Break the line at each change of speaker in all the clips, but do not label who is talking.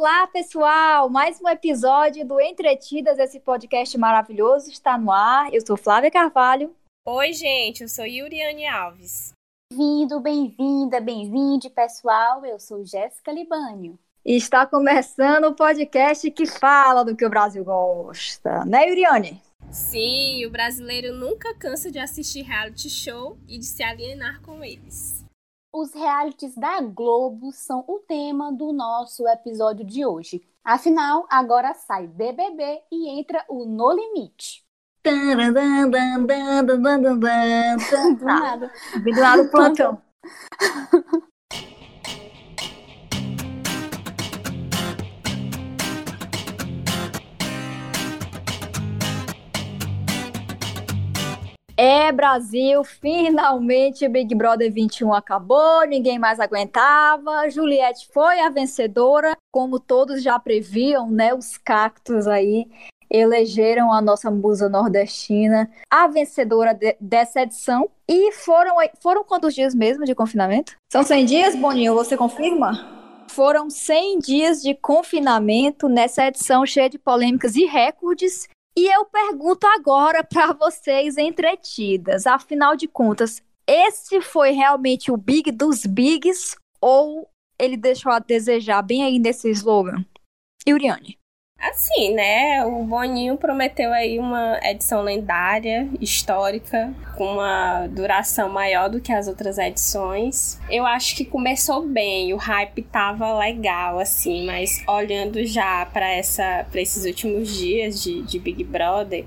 Olá, pessoal! Mais um episódio do Entretidas, esse podcast maravilhoso está no ar. Eu sou Flávia Carvalho.
Oi, gente, eu sou Yuriane Alves.
Bem-vindo, bem-vinda, bem-vinde, pessoal. Eu sou Jéssica Libânio.
E está começando o podcast que fala do que o Brasil gosta, né, Yuriane?
Sim, o brasileiro nunca cansa de assistir reality show e de se alienar com eles.
Os realities da Globo são o tema do nosso episódio de hoje. Afinal, agora sai BBB e entra o No Limite.
do nada. Do nada, plantão. É, Brasil, finalmente o Big Brother 21 acabou, ninguém mais aguentava. Juliette foi a vencedora, como todos já previam, né? Os cactos aí elegeram a nossa musa nordestina a vencedora de, dessa edição. E foram, foram quantos dias mesmo de confinamento? São 100 dias, Boninho? Você confirma? Foram 100 dias de confinamento nessa edição cheia de polêmicas e recordes e eu pergunto agora para vocês entretidas, afinal de contas, esse foi realmente o big dos bigs ou ele deixou a desejar bem aí nesse slogan? Yuriane.
Assim, né? O Boninho prometeu aí uma edição lendária, histórica, com uma duração maior do que as outras edições. Eu acho que começou bem, o hype tava legal, assim, mas olhando já para essa para esses últimos dias de, de Big Brother,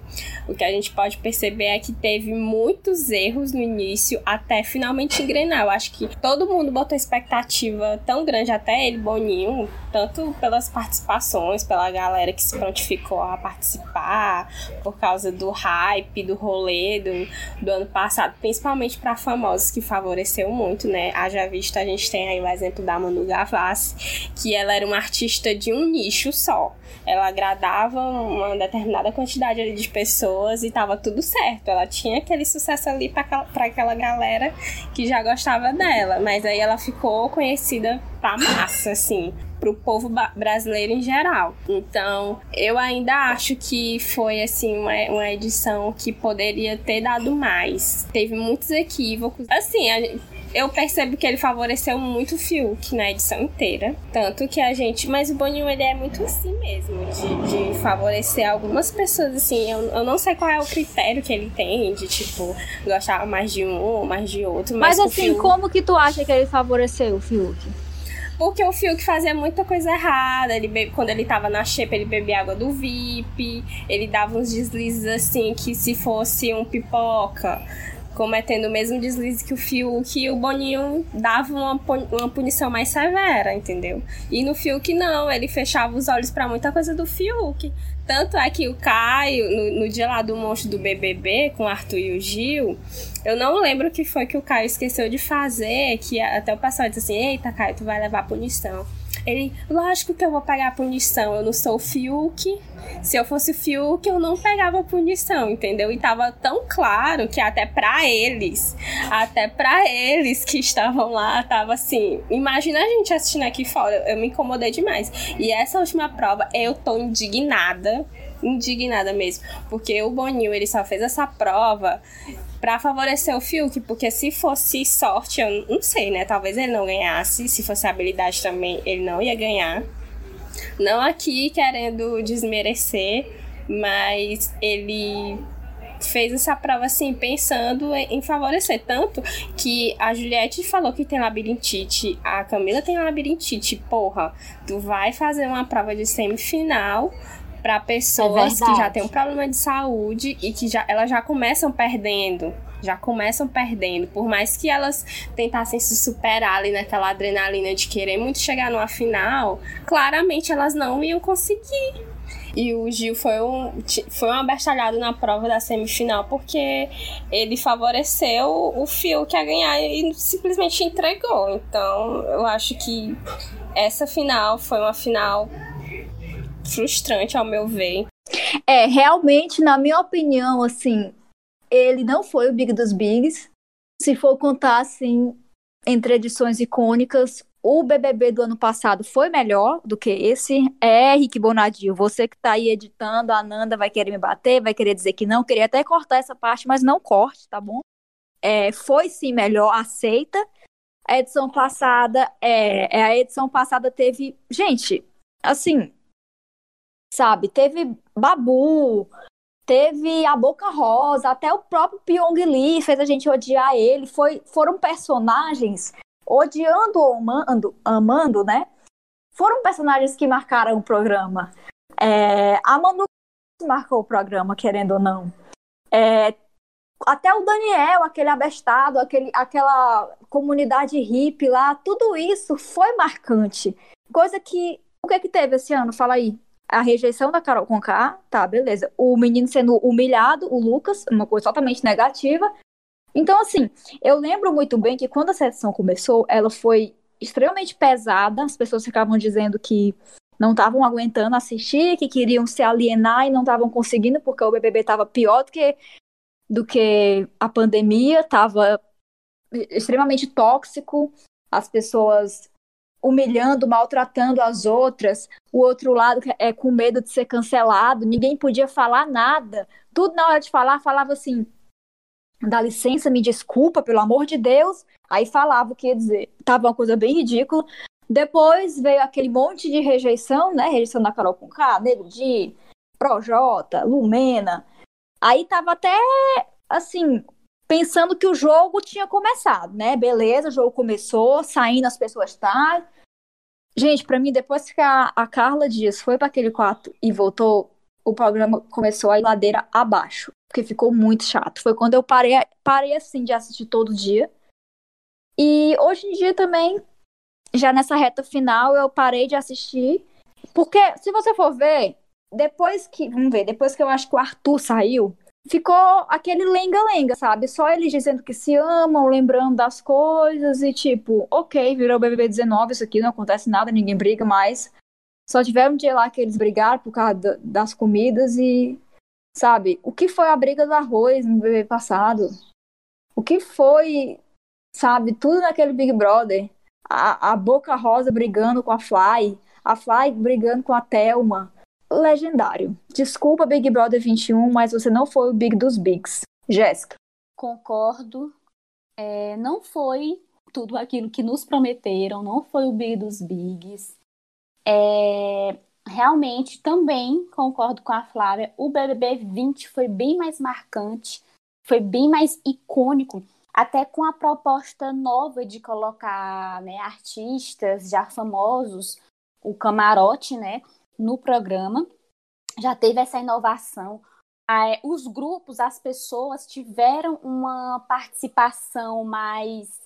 o que a gente pode perceber é que teve muitos erros no início até finalmente engrenar. Eu acho que todo mundo botou expectativa tão grande, até ele, Boninho, tanto pelas participações, pela galera que se prontificou a participar por causa do hype, do rolê do, do ano passado, principalmente para famosos que favoreceu muito, né? Haja visto, a gente tem aí o exemplo da Manu Gavassi, que ela era uma artista de um nicho só. Ela agradava uma determinada quantidade de pessoas e tava tudo certo. Ela tinha aquele sucesso ali para aquela galera que já gostava dela, mas aí ela ficou conhecida pra massa, assim pro povo brasileiro em geral. Então, eu ainda acho que foi assim uma, uma edição que poderia ter dado mais. Teve muitos equívocos. Assim, a, eu percebo que ele favoreceu muito o Fiuk na edição inteira. Tanto que a gente. Mas o Boninho, ele é muito assim mesmo, de, de favorecer algumas pessoas, assim. Eu, eu não sei qual é o critério que ele tem, de, tipo, gostar mais de um ou mais de outro.
Mas, mas assim, Fiuk... como que tu acha que ele favoreceu o Fiuk?
Porque o Fiuk fazia muita coisa errada. Ele be... Quando ele tava na xepa, ele bebia água do VIP. Ele dava uns deslizes assim que se fosse um pipoca cometendo o mesmo deslize que o Fiuk, o Boninho dava uma, uma punição mais severa, entendeu? E no Fiuk não, ele fechava os olhos para muita coisa do Fiuk. Tanto é que o Caio, no, no, dia lá do monstro do BBB, com o Arthur e o Gil, eu não lembro o que foi que o Caio esqueceu de fazer, que até o pessoal disse assim, eita, Caio, tu vai levar punição. Ele, lógico que eu vou pegar a punição, eu não sou o Fiuk. Se eu fosse o Fiuk, eu não pegava a punição, entendeu? E tava tão claro que até para eles, até para eles que estavam lá, tava assim. Imagina a gente assistindo aqui fora, eu me incomodei demais. E essa última prova, eu tô indignada indignada mesmo, porque o Boninho ele só fez essa prova para favorecer o Fiuk, porque se fosse sorte, eu não sei, né? Talvez ele não ganhasse, se fosse habilidade também, ele não ia ganhar. Não aqui querendo desmerecer, mas ele fez essa prova assim, pensando em favorecer. Tanto que a Juliette falou que tem labirintite, a Camila tem labirintite. Porra, tu vai fazer uma prova de semifinal para pessoas é que já têm um problema de saúde e que já, elas já começam perdendo. Já começam perdendo. Por mais que elas tentassem se superar ali naquela adrenalina de querer muito chegar numa final, claramente elas não iam conseguir. E o Gil foi um, foi um abestalhado na prova da semifinal porque ele favoreceu o Fio que ia ganhar e simplesmente entregou. Então eu acho que essa final foi uma final frustrante, ao meu ver.
É, realmente, na minha opinião, assim, ele não foi o Big dos Bigs. Se for contar, assim, entre edições icônicas, o BBB do ano passado foi melhor do que esse. É, Rick Bonadio, você que tá aí editando, a Nanda vai querer me bater, vai querer dizer que não, queria até cortar essa parte, mas não corte, tá bom? É, foi sim melhor, aceita. A edição passada, é, é, a edição passada teve, gente, assim, sabe, teve Babu, teve a Boca Rosa, até o próprio Pyong Lee fez a gente odiar ele. Foi, foram personagens odiando ou amando, amando, né? Foram personagens que marcaram o programa. É, a Manu marcou o programa, querendo ou não. É, até o Daniel, aquele abestado, aquele, aquela comunidade hippie lá, tudo isso foi marcante. Coisa que. O que é que teve esse ano? Fala aí. A rejeição da Carol Conká, tá, beleza. O menino sendo humilhado, o Lucas, uma coisa totalmente negativa. Então, assim, eu lembro muito bem que quando a sessão começou, ela foi extremamente pesada. As pessoas ficavam dizendo que não estavam aguentando assistir, que queriam se alienar e não estavam conseguindo porque o BBB estava pior do que, do que a pandemia, estava extremamente tóxico, as pessoas humilhando, maltratando as outras, o outro lado é com medo de ser cancelado, ninguém podia falar nada. Tudo na hora de falar, falava assim: dá licença, me desculpa, pelo amor de Deus. Aí falava o que ia dizer. Tava uma coisa bem ridícula. Depois veio aquele monte de rejeição, né? Rejeição da Carol Conká, Nego Di, Projota, Lumena. Aí tava até, assim, pensando que o jogo tinha começado, né? Beleza, o jogo começou, saindo as pessoas tá. Gente, para mim, depois que a, a Carla Dias foi para aquele quarto e voltou, o programa começou a ir ladeira abaixo porque ficou muito chato. Foi quando eu parei, parei assim de assistir todo dia. E hoje em dia também, já nessa reta final, eu parei de assistir. Porque, se você for ver, depois que. Vamos ver, depois que eu acho que o Arthur saiu, ficou aquele lenga-lenga, sabe? Só eles dizendo que se amam, lembrando das coisas e tipo, ok, virou BBB 19, isso aqui não acontece nada, ninguém briga mais. Só tiveram um dia lá que eles brigaram por causa das comidas e Sabe? O que foi a briga do arroz no BBB passado? O que foi, sabe, tudo naquele Big Brother? A, a Boca Rosa brigando com a Fly, a Fly brigando com a Thelma. Legendário. Desculpa, Big Brother 21, mas você não foi o Big dos Bigs. Jéssica.
Concordo. É, não foi tudo aquilo que nos prometeram, não foi o Big dos Bigs. É, realmente também concordo com a Flávia. O BBB 20 foi bem mais marcante, foi bem mais icônico, até com a proposta nova de colocar né, artistas já famosos, o camarote, né, no programa. Já teve essa inovação. Os grupos, as pessoas tiveram uma participação mais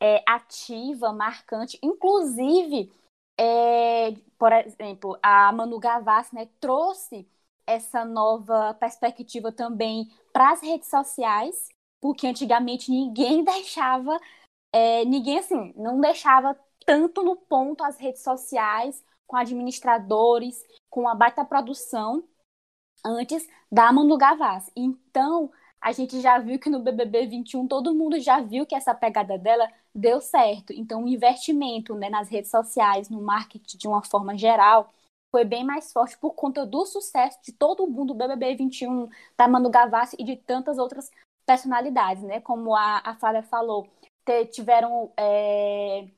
é, ativa, marcante, inclusive é, por exemplo, a Manu Gavassi né, trouxe essa nova perspectiva também para as redes sociais, porque antigamente ninguém deixava, é, ninguém assim, não deixava tanto no ponto as redes sociais com administradores, com a baita produção antes da Manu Gavassi. Então, a gente já viu que no BBB 21 todo mundo já viu que essa pegada dela deu certo. Então, o investimento né, nas redes sociais, no marketing de uma forma geral, foi bem mais forte por conta do sucesso de todo mundo do BBB 21, da Manu Gavassi e de tantas outras personalidades, né? Como a, a Flávia falou, tiveram é,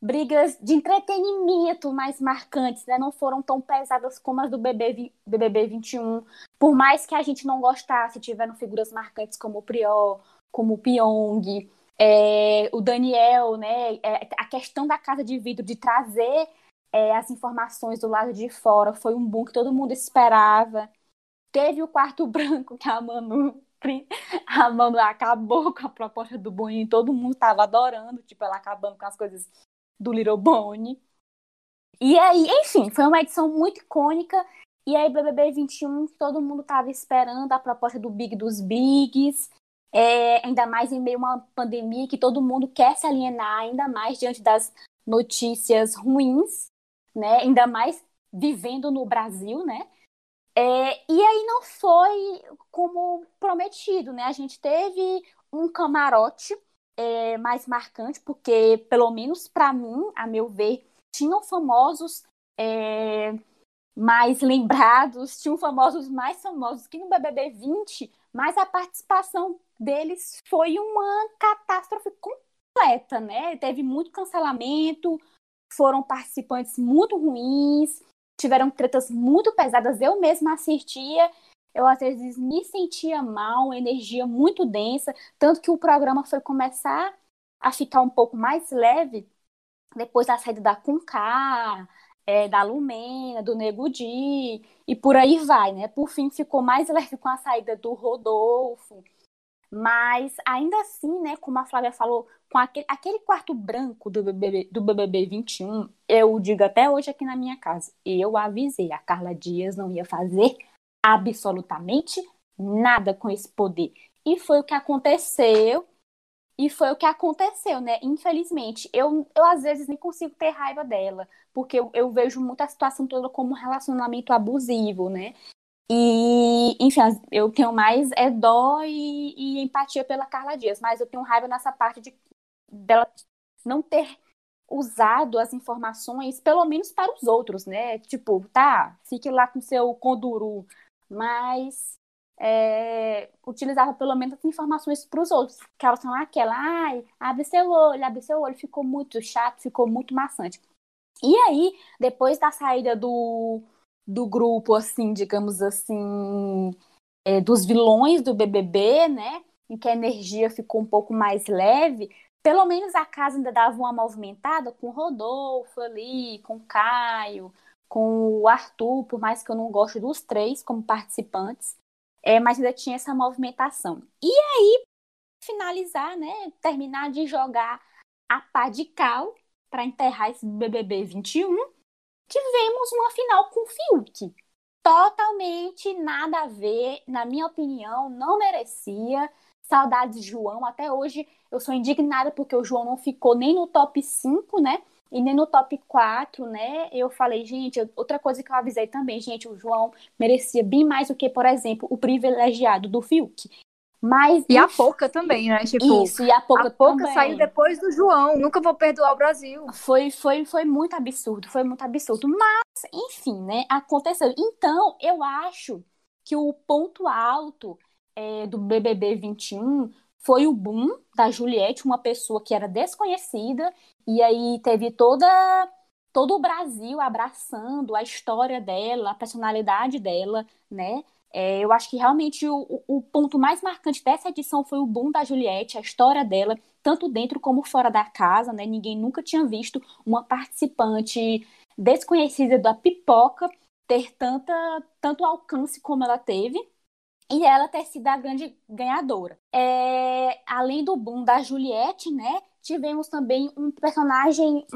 brigas de entretenimento mais marcantes, né? Não foram tão pesadas como as do BBB, BBB 21. Por mais que a gente não gostasse, tiveram figuras marcantes como o Prior, como o Pyong, é, o Daniel, né? É, a questão da casa de vidro, de trazer é, as informações do lado de fora, foi um boom que todo mundo esperava. Teve o quarto branco que a Manu a Manu acabou com a proposta do Boninho, todo mundo estava adorando, tipo, ela acabando com as coisas do Little Bone. E aí, enfim, foi uma edição muito icônica. E aí, BBB 21, todo mundo estava esperando a proposta do Big dos Bigs. É, ainda mais em meio a uma pandemia que todo mundo quer se alienar, ainda mais diante das notícias ruins, né? Ainda mais vivendo no Brasil, né? É, e aí não foi como prometido, né? A gente teve um camarote é, mais marcante, porque, pelo menos para mim, a meu ver, tinham famosos é, mais lembrados, tinham famosos mais famosos que no BBB 20, mas a participação deles foi uma catástrofe completa, né? Teve muito cancelamento, foram participantes muito ruins, tiveram tretas muito pesadas. Eu mesma assistia, eu às vezes me sentia mal, energia muito densa, tanto que o programa foi começar a ficar um pouco mais leve depois da saída da Conká, é, da Lumena, do Nego Di, e por aí vai, né? Por fim, ficou mais leve com a saída do Rodolfo. Mas ainda assim, né, como a Flávia falou, com aquele, aquele quarto branco do BBB, do BBB 21, eu digo até hoje aqui na minha casa, eu avisei, a Carla Dias não ia fazer absolutamente nada com esse poder. E foi o que aconteceu. E foi o que aconteceu, né? Infelizmente, eu, eu às vezes nem consigo ter raiva dela, porque eu, eu vejo muita situação toda como um relacionamento abusivo, né? E, enfim, eu tenho mais é dó e, e, empatia pela Carla Dias, mas eu tenho raiva nessa parte de dela não ter usado as informações, pelo menos para os outros, né? Tipo, tá, fique lá com seu conduru, mas é, utilizava pelo menos informações para os outros, elas são aquela, ai, abre seu olho, abre seu olho, ficou muito chato, ficou muito maçante. E aí, depois da saída do, do grupo, assim, digamos assim, é, dos vilões do BBB, né? Em que a energia ficou um pouco mais leve, pelo menos a casa ainda dava uma movimentada com o Rodolfo ali, com o Caio, com o Arthur, por mais que eu não goste dos três como participantes, é, mas ainda tinha essa movimentação. E aí, finalizar, né? Terminar de jogar a pá de cal para enterrar esse BBB 21 tivemos uma final com o Fiuk. Totalmente nada a ver, na minha opinião, não merecia. Saudades de João, até hoje eu sou indignada porque o João não ficou nem no top 5, né? E nem no top 4, né? Eu falei, gente, outra coisa que eu avisei também, gente, o João merecia bem mais do que, por exemplo, o privilegiado do Fiuk. Mas,
e a Pouca também, né? Tipo,
isso, e a Pouca, a
Pouca saiu depois do João. Nunca vou perdoar o Brasil.
Foi, foi, foi muito absurdo, foi muito absurdo. Mas, enfim, né? Aconteceu. Então, eu acho que o ponto alto é, do BBB 21 foi o boom da Juliette, uma pessoa que era desconhecida, e aí teve toda todo o Brasil abraçando a história dela, a personalidade dela, né? É, eu acho que realmente o, o, ponto mais marcante dessa edição foi o boom da Juliette, a história dela, tanto dentro como fora da casa, né? Ninguém nunca tinha visto uma participante desconhecida da pipoca ter tanta, tanto alcance como ela teve e ela ter sido a grande ganhadora. É, além do boom da Juliette, né? Tivemos também um personagem,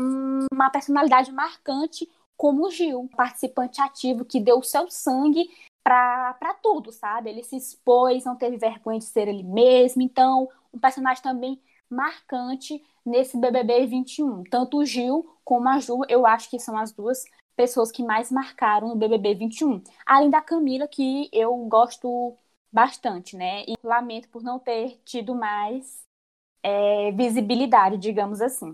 uma personalidade marcante como o Gil, participante ativo que deu o seu sangue para tudo, sabe? Ele se expôs, não teve vergonha de ser ele mesmo. Então, um personagem também marcante nesse BBB 21. Tanto o Gil como a Ju, eu acho que são as duas pessoas que mais marcaram no BBB 21. Além da Camila, que eu gosto bastante, né? E lamento por não ter tido mais é, visibilidade, digamos assim.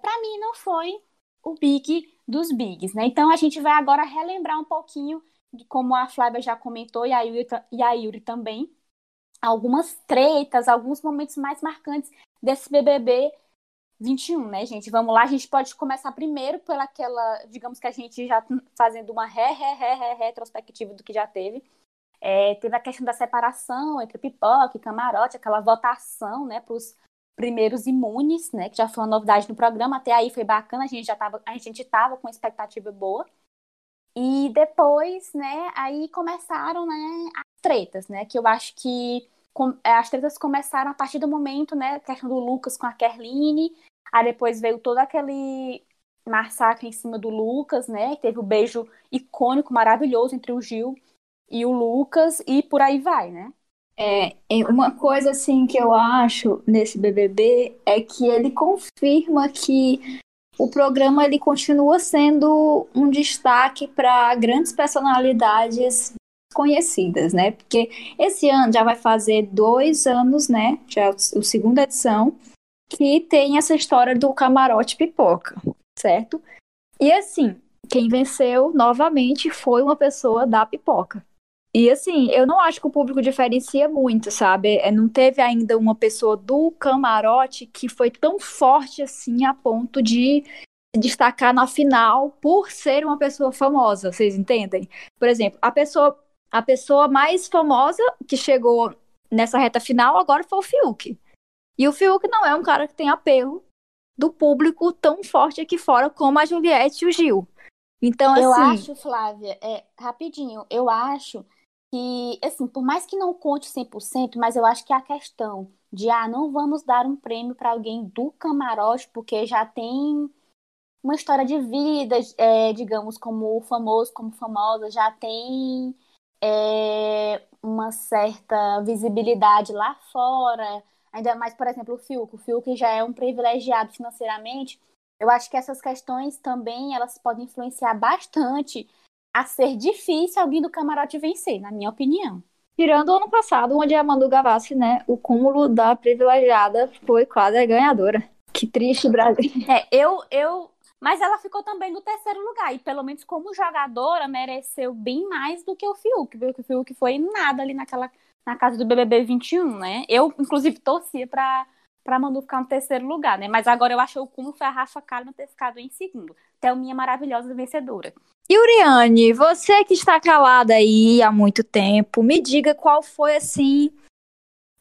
Para mim, não foi o big dos bigs, né? Então, a gente vai agora relembrar um pouquinho como a Flávia já comentou e a Yuri, e a Yuri também, algumas tretas, alguns momentos mais marcantes desse BBB 21, né, gente? Vamos lá, a gente pode começar primeiro pela aquela, digamos que a gente já fazendo uma ré, ré, ré, ré, retrospectiva do que já teve. É, teve a questão da separação entre pipoca e camarote, aquela votação, né, para os primeiros imunes, né, que já foi uma novidade no programa. Até aí foi bacana, a gente já tava, a gente tava com expectativa boa. E depois, né, aí começaram, né, as tretas, né, que eu acho que com, é, as tretas começaram a partir do momento, né, a questão do Lucas com a Kerline, aí depois veio todo aquele massacre em cima do Lucas, né, teve o um beijo icônico, maravilhoso entre o Gil e o Lucas, e por aí vai, né.
É, uma coisa assim que eu acho nesse BBB é que ele confirma que o programa ele continua sendo um destaque para grandes personalidades conhecidas, né? Porque esse ano já vai fazer dois anos, né? Já é a segunda edição. que tem essa história do camarote pipoca, certo? E assim, quem venceu novamente foi uma pessoa da pipoca. E assim, eu não acho que o público diferencia muito, sabe? É, não teve ainda uma pessoa do camarote que foi tão forte assim a ponto de destacar na final por ser uma pessoa famosa, vocês entendem? Por exemplo, a pessoa a pessoa mais famosa que chegou nessa reta final agora foi o Fiuk. E o Fiuk não é um cara que tem apelo do público tão forte aqui fora como a Juliette e o Gil. Então,
eu
assim...
acho, Flávia, é, rapidinho, eu acho que, assim, por mais que não conte 100%, mas eu acho que a questão de, ah, não vamos dar um prêmio para alguém do camarote, porque já tem uma história de vida, é, digamos, como famoso, como famosa, já tem é, uma certa visibilidade lá fora, ainda mais, por exemplo, o Fiuk. O Fiuk já é um privilegiado financeiramente. Eu acho que essas questões também elas podem influenciar bastante a ser difícil alguém do camarote vencer, na minha opinião.
Tirando o ano passado, onde a Manu Gavassi, né, o cúmulo da privilegiada foi quase a ganhadora. Que triste, Brasil.
É, eu, eu mas ela ficou também no terceiro lugar. E pelo menos como jogadora, mereceu bem mais do que o Fiuk. Porque o Fiuk foi nada ali naquela, na casa do BBB 21, né? Eu, inclusive, torcia pra, pra Manu ficar no terceiro lugar, né? Mas agora eu achei o cúmulo foi a Rafa Kalimann ter ficado em segundo. Thelminha maravilhosa vencedora.
Yuriane, você que está calada aí há muito tempo, me diga qual foi, assim,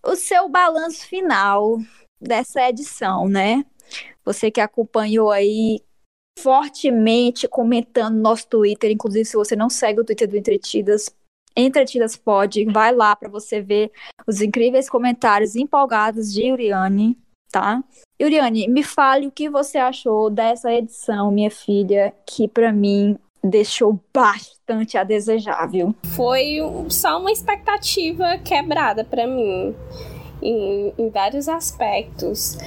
o seu balanço final dessa edição, né? Você que acompanhou aí fortemente comentando no nosso Twitter. Inclusive, se você não segue o Twitter do Entretidas, Entretidas pode, vai lá para você ver os incríveis comentários empolgados de Uriane, tá? Uriane, me fale o que você achou dessa edição, minha filha, que para mim deixou bastante a desejar, viu?
Foi só uma expectativa quebrada para mim em, em vários aspectos.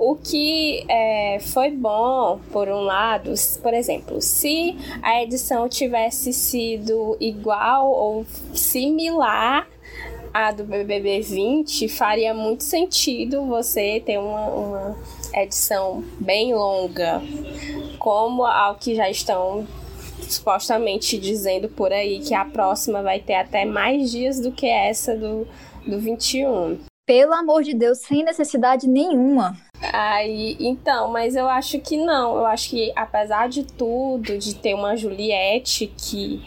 O que é, foi bom, por um lado, por exemplo, se a edição tivesse sido igual ou similar à do BBB 20, faria muito sentido você ter uma, uma edição bem longa, como ao que já estão supostamente dizendo por aí que a próxima vai ter até mais dias do que essa do, do 21.
Pelo amor de Deus, sem necessidade nenhuma.
Aí, então, mas eu acho que não. Eu acho que apesar de tudo, de ter uma Juliette que,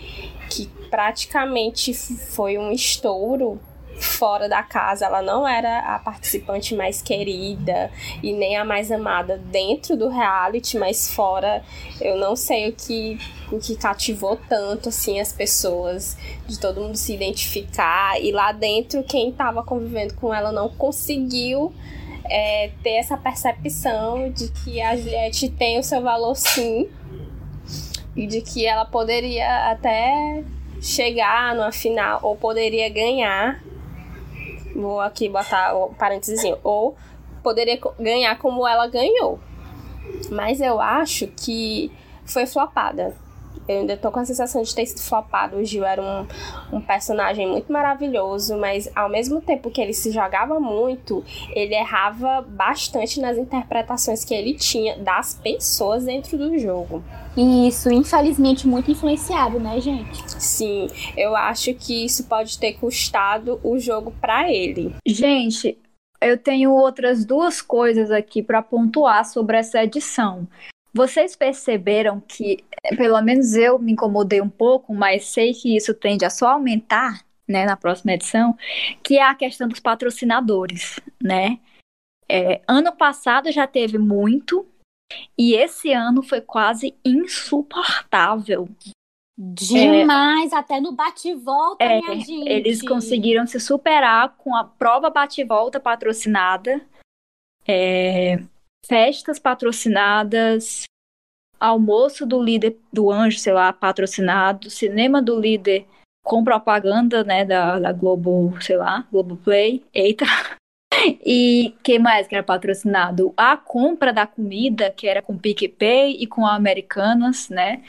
que praticamente foi um estouro fora da casa, ela não era a participante mais querida e nem a mais amada dentro do reality, mas fora, eu não sei o que o que cativou tanto assim as pessoas, de todo mundo se identificar e lá dentro quem estava convivendo com ela não conseguiu é, ter essa percepção de que a Juliette tem o seu valor sim e de que ela poderia até chegar numa final ou poderia ganhar. Vou aqui botar o parênteses, ou poderia ganhar como ela ganhou. Mas eu acho que foi flopada. Eu ainda tô com a sensação de ter sido flopado. O Gil era um, um personagem muito maravilhoso, mas ao mesmo tempo que ele se jogava muito, ele errava bastante nas interpretações que ele tinha das pessoas dentro do jogo.
E isso, infelizmente, muito influenciado, né, gente?
Sim, eu acho que isso pode ter custado o jogo para ele.
Gente, eu tenho outras duas coisas aqui para pontuar sobre essa edição. Vocês perceberam que, pelo menos eu me incomodei um pouco, mas sei que isso tende a só aumentar, né, na próxima edição, que é a questão dos patrocinadores, né? É, ano passado já teve muito, e esse ano foi quase insuportável.
Demais, é, até no bate-volta, é, minha gente.
Eles conseguiram se superar com a prova bate-volta patrocinada. É, festas patrocinadas, almoço do líder do anjo, sei lá, patrocinado, cinema do líder com propaganda, né, da, da Globo, sei lá, Globo Play, eita. E que mais que era patrocinado? A compra da comida, que era com PicPay e com Americanas, né?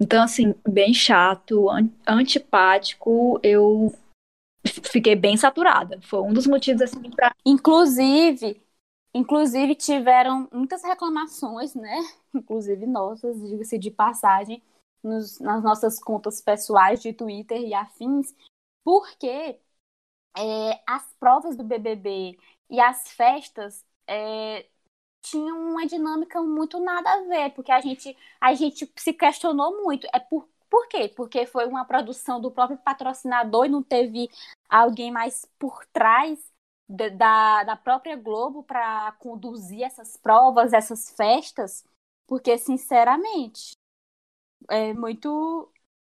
Então, assim, bem chato, antipático, eu fiquei bem saturada. Foi um dos motivos, assim, pra...
Inclusive, Inclusive, tiveram muitas reclamações, né? Inclusive nossas, diga-se de passagem, nos, nas nossas contas pessoais de Twitter e afins, porque é, as provas do BBB e as festas é, tinham uma dinâmica muito nada a ver, porque a gente, a gente se questionou muito. É por, por quê? Porque foi uma produção do próprio patrocinador e não teve alguém mais por trás da, da própria Globo para conduzir essas provas, essas festas, porque, sinceramente, é muito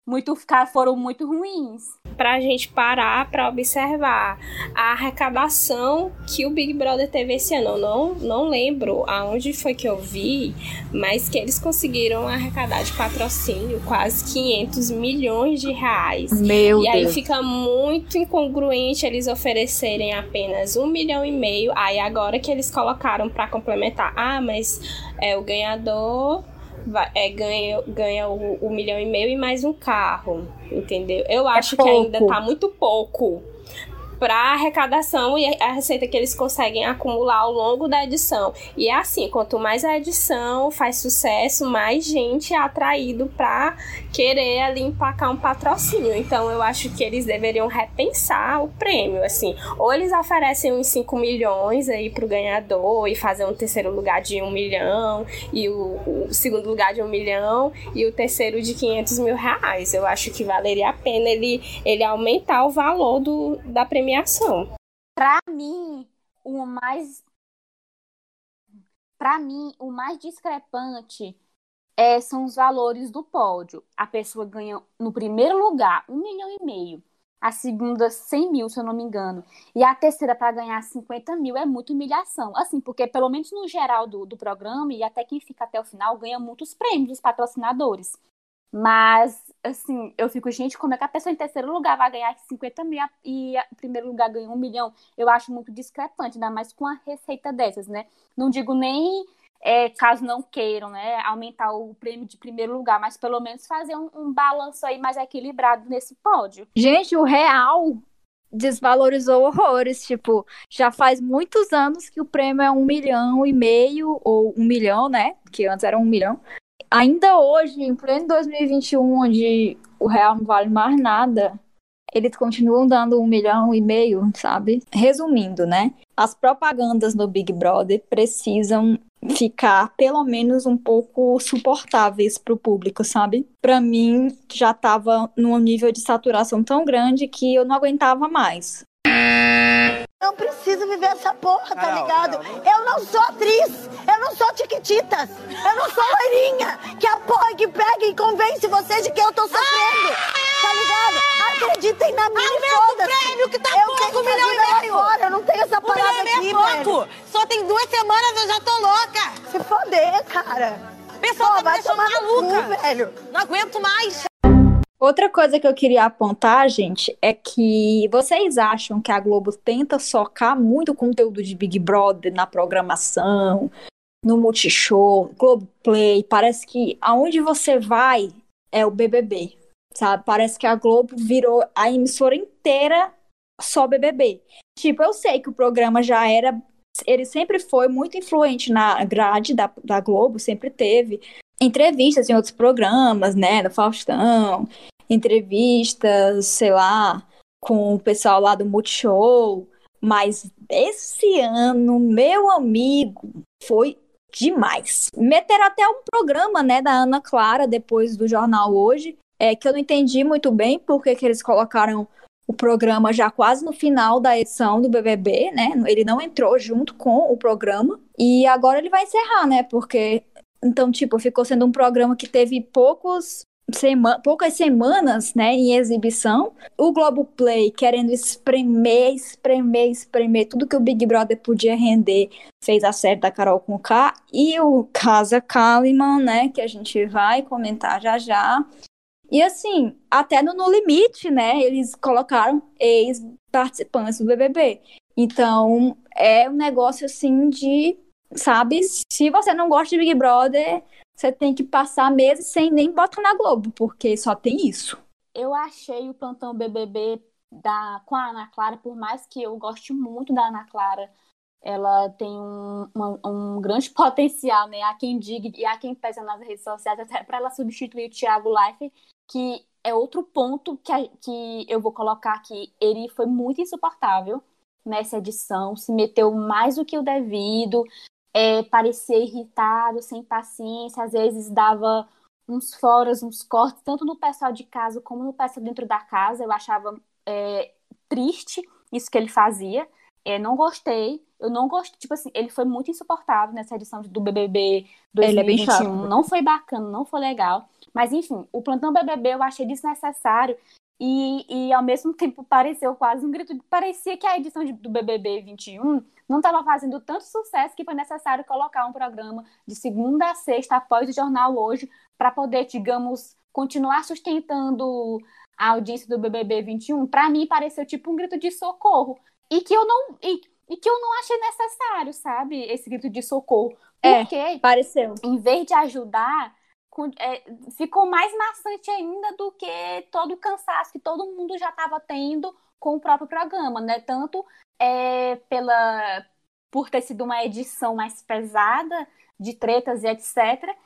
muito foram muito ruins.
Para a gente parar para observar a arrecadação que o Big Brother teve esse ano. Eu não, não lembro aonde foi que eu vi, mas que eles conseguiram arrecadar de patrocínio quase 500 milhões de reais.
Meu
e
Deus.
aí fica muito incongruente eles oferecerem apenas um milhão e meio. Aí agora que eles colocaram para complementar, ah, mas é o ganhador vai, é, ganha, ganha o, o, milhão e meio e mais um carro, entendeu? Eu é acho é que ainda tá muito pouco para arrecadação e a receita que eles conseguem acumular ao longo da edição. E é assim, quanto mais a edição faz sucesso, mais gente é atraído para querer ali empacar um patrocínio. Então eu acho que eles deveriam repensar o prêmio, assim, ou eles oferecem uns 5 milhões aí pro ganhador e fazer um terceiro lugar de 1 um milhão e o, o, segundo lugar de 1 um milhão e o terceiro de 500 mil reais. Eu acho que valeria a pena ele, ele aumentar o valor do, da premiação premiação.
Para mim, o mais para mim, o mais discrepante é, são os valores do pódio. A pessoa ganha no primeiro lugar um milhão e meio, a segunda 100 mil, se eu não me engano, e a terceira para ganhar 50 mil é muita humilhação. Assim, porque pelo menos no geral do, do programa e até quem fica até o final ganha muitos prêmios dos patrocinadores. Mas, assim, eu fico, gente, como é que a pessoa em terceiro lugar vai ganhar 50 mil e em primeiro lugar ganha um milhão? Eu acho muito discrepante, ainda mais com a receita dessas, né? Não digo nem é, caso não queiram, né, aumentar o prêmio de primeiro lugar, mas pelo menos fazer um, um balanço aí mais equilibrado nesse pódio.
Gente, o real desvalorizou horrores. Tipo, já faz muitos anos que o prêmio é um milhão e meio, ou um milhão, né? Que antes era um milhão ainda hoje, em pleno 2021, onde o real não vale mais nada, eles continuam dando um milhão e meio, sabe? Resumindo, né? As propagandas no Big Brother precisam ficar pelo menos um pouco suportáveis para o público, sabe? Para mim já estava num nível de saturação tão grande que eu não aguentava mais.
Não preciso viver essa porra, tá ligado? Eu não sou atriz, eu não sou tiquititas, eu não sou loirinha, que a porra que pega e convence vocês de que eu tô sofrendo, tá ligado? Acreditem na minha
Aumenta o prêmio que tá eu pouco, um milhão e meio.
Fora, eu não tenho essa parada
um
aqui,
é pouco. Só tem duas semanas, eu já tô louca.
Se foder, cara.
Pessoal, tá
vai tomar maluca.
Cu, velho. Não aguento mais.
Outra coisa que eu queria apontar, gente, é que vocês acham que a Globo tenta socar muito conteúdo de Big Brother na programação, no Multishow, Globoplay. Parece que aonde você vai é o BBB, sabe? Parece que a Globo virou a emissora inteira só BBB. Tipo, eu sei que o programa já era. Ele sempre foi muito influente na grade da, da Globo, sempre teve entrevistas em outros programas, né, do Faustão, entrevistas, sei lá, com o pessoal lá do Multishow, mas esse ano, meu amigo, foi demais. Meteram até um programa, né, da Ana Clara depois do jornal hoje, é que eu não entendi muito bem porque que eles colocaram o programa já quase no final da edição do BBB, né? Ele não entrou junto com o programa e agora ele vai encerrar, né? Porque então, tipo, ficou sendo um programa que teve poucos Sema poucas semanas né, em exibição, o Globoplay querendo espremer, espremer, espremer tudo que o Big Brother podia render, fez a série da Carol com K, e o Casa Kalimann, né, que a gente vai comentar já já. E assim, até no No Limite, né, eles colocaram ex-participantes do BBB. Então, é um negócio assim de sabe? Se você não gosta de Big Brother, você tem que passar meses sem nem botar na Globo, porque só tem isso.
Eu achei o plantão BBB da, com a Ana Clara, por mais que eu goste muito da Ana Clara, ela tem um, uma, um grande potencial, né? Há quem diga e há quem peça nas redes sociais até para ela substituir o Thiago Leifert, que é outro ponto que, a, que eu vou colocar aqui. Ele foi muito insuportável nessa edição, se meteu mais do que o devido, é, parecia irritado, sem paciência, às vezes dava uns foras, uns cortes, tanto no pessoal de casa como no pessoal dentro da casa. Eu achava é, triste isso que ele fazia. É, não gostei. Eu não gostei. Tipo assim, ele foi muito insuportável nessa edição do BBB 2021. Ele é. Não foi bacana, não foi legal. Mas, enfim, o plantão BBB eu achei desnecessário. E, e ao mesmo tempo pareceu quase um grito. Parecia que a edição de, do BBB 21 não estava fazendo tanto sucesso que foi necessário colocar um programa de segunda a sexta após o jornal hoje para poder, digamos, continuar sustentando a audiência do BBB 21. Para mim pareceu tipo um grito de socorro e que eu não e, e que eu não achei necessário, sabe? Esse grito de socorro.
É, Porque, é, pareceu.
Em vez de ajudar, é, ficou mais maçante ainda do que todo o cansaço que todo mundo já estava tendo com o próprio programa, né? Tanto é, pela por ter sido uma edição mais pesada de tretas e etc,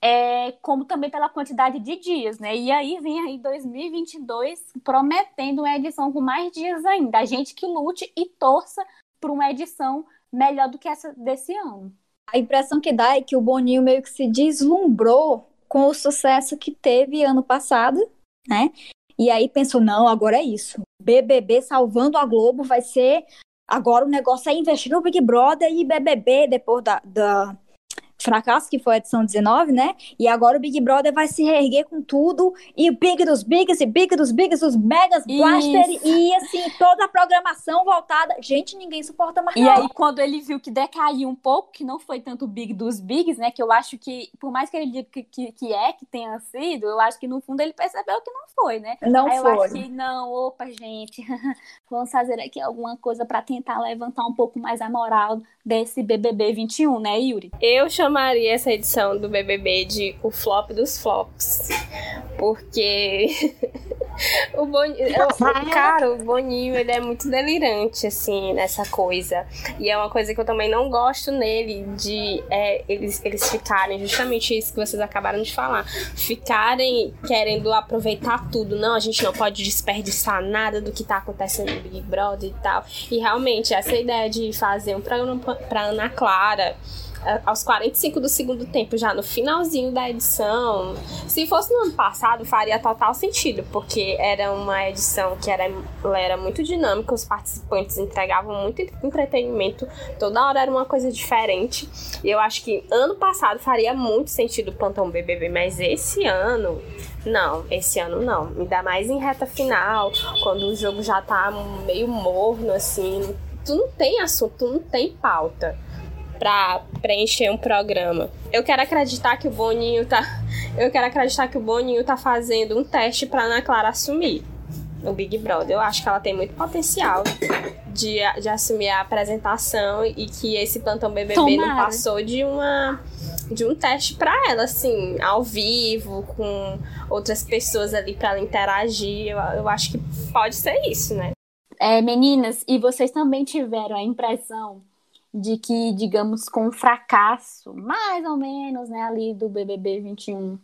é, como também pela quantidade de dias, né? E aí vem aí 2022 prometendo uma edição com mais dias ainda. A gente que lute e torça por uma edição melhor do que essa desse ano.
A impressão que dá é que o Boninho meio que se deslumbrou com o sucesso que teve ano passado, né? E aí pensou, não, agora é isso. BBB salvando a Globo vai ser agora o negócio é investir no Big Brother e BBB depois da, da fracasso, que foi a edição 19, né? E agora o Big Brother vai se reerguer com tudo, e o Big dos Bigs, e Big dos Bigs, os Megas Blaster, e assim, toda a programação voltada. Gente, ninguém suporta mais.
E não. aí, quando ele viu que decaiu um pouco, que não foi tanto o Big dos Bigs, né? Que eu acho que, por mais que ele diga que, que, que é, que tenha sido, eu acho que no fundo ele percebeu que não foi, né?
Não
aí
foi.
Eu acho que, não, opa, gente, vamos fazer aqui alguma coisa para tentar levantar um pouco mais a moral desse BBB 21, né, Yuri?
Eu chamaria essa edição do BBB de o flop dos flops. Porque o Boninho, cara, o Boninho, ele é muito delirante assim nessa coisa. E é uma coisa que eu também não gosto nele de é, eles eles ficarem justamente isso que vocês acabaram de falar, ficarem querendo aproveitar tudo. Não, a gente não pode desperdiçar nada do que tá acontecendo no Big Brother e tal. E realmente essa ideia de fazer um programa para Ana Clara aos 45 do segundo tempo, já no finalzinho da edição. Se fosse no ano passado, faria total sentido, porque era uma edição que era, era muito dinâmica, os participantes entregavam muito entretenimento, toda hora era uma coisa diferente. E eu acho que ano passado faria muito sentido o Plantão BBB, mas esse ano. Não, esse ano não. Me dá mais em reta final, quando o jogo já tá meio morno, assim, tu não tem assunto, tu não tem pauta para preencher um programa. Eu quero acreditar que o Boninho tá, eu quero acreditar que o Boninho tá fazendo um teste para Ana Clara assumir o Big Brother. Eu acho que ela tem muito potencial de, de assumir a apresentação e que esse plantão BBB Tomara. não passou de uma de um teste para ela, assim, ao vivo, com outras pessoas ali para ela interagir. Eu, eu acho que pode ser isso, né?
É, meninas, e vocês também tiveram a impressão de que, digamos, com o fracasso, mais ou menos, né, ali do BBB 21,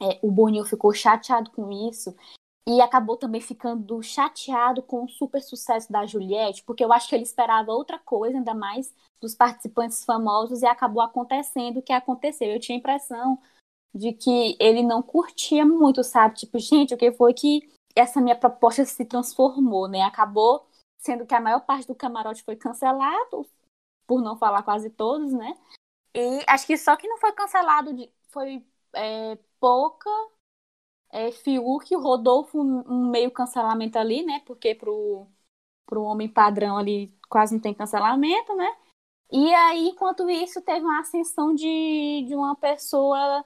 é, o Boninho ficou chateado com isso e acabou também ficando chateado com o super sucesso da Juliette, porque eu acho que ele esperava outra coisa, ainda mais dos participantes famosos, e acabou acontecendo o que aconteceu. Eu tinha a impressão de que ele não curtia muito, sabe? Tipo, gente, o que foi que essa minha proposta se transformou, né? Acabou sendo que a maior parte do camarote foi cancelado, por não falar quase todos, né? E acho que só que não foi cancelado de, foi é, pouca. É, Fiuk, Rodolfo, um meio cancelamento ali, né? Porque pro, pro homem padrão ali quase não tem cancelamento, né? E aí, enquanto isso, teve uma ascensão de, de uma pessoa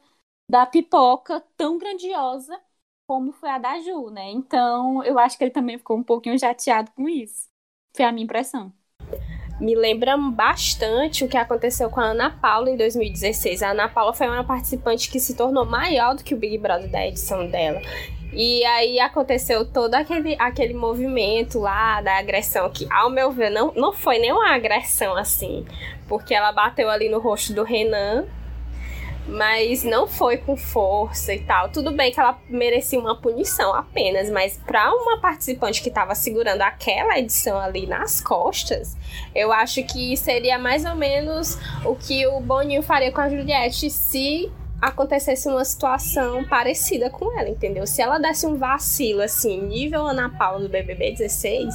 da pipoca tão grandiosa como foi a da Ju, né? Então, eu acho que ele também ficou um pouquinho chateado com isso. Foi a minha impressão.
Me lembra bastante o que aconteceu com a Ana Paula em 2016. A Ana Paula foi uma participante que se tornou maior do que o Big Brother da edição dela. E aí aconteceu todo aquele, aquele movimento lá da agressão, que, ao meu ver, não, não foi nenhuma agressão assim. Porque ela bateu ali no rosto do Renan, mas não foi com força e tal. Tudo bem que ela merecia uma punição apenas, mas para uma participante que estava segurando aquela edição ali nas costas, eu acho que seria mais ou menos o que o Boninho faria com a Juliette se acontecesse uma situação parecida com ela, entendeu? Se ela desse um vacilo, assim, nível Ana Paula do BBB 16,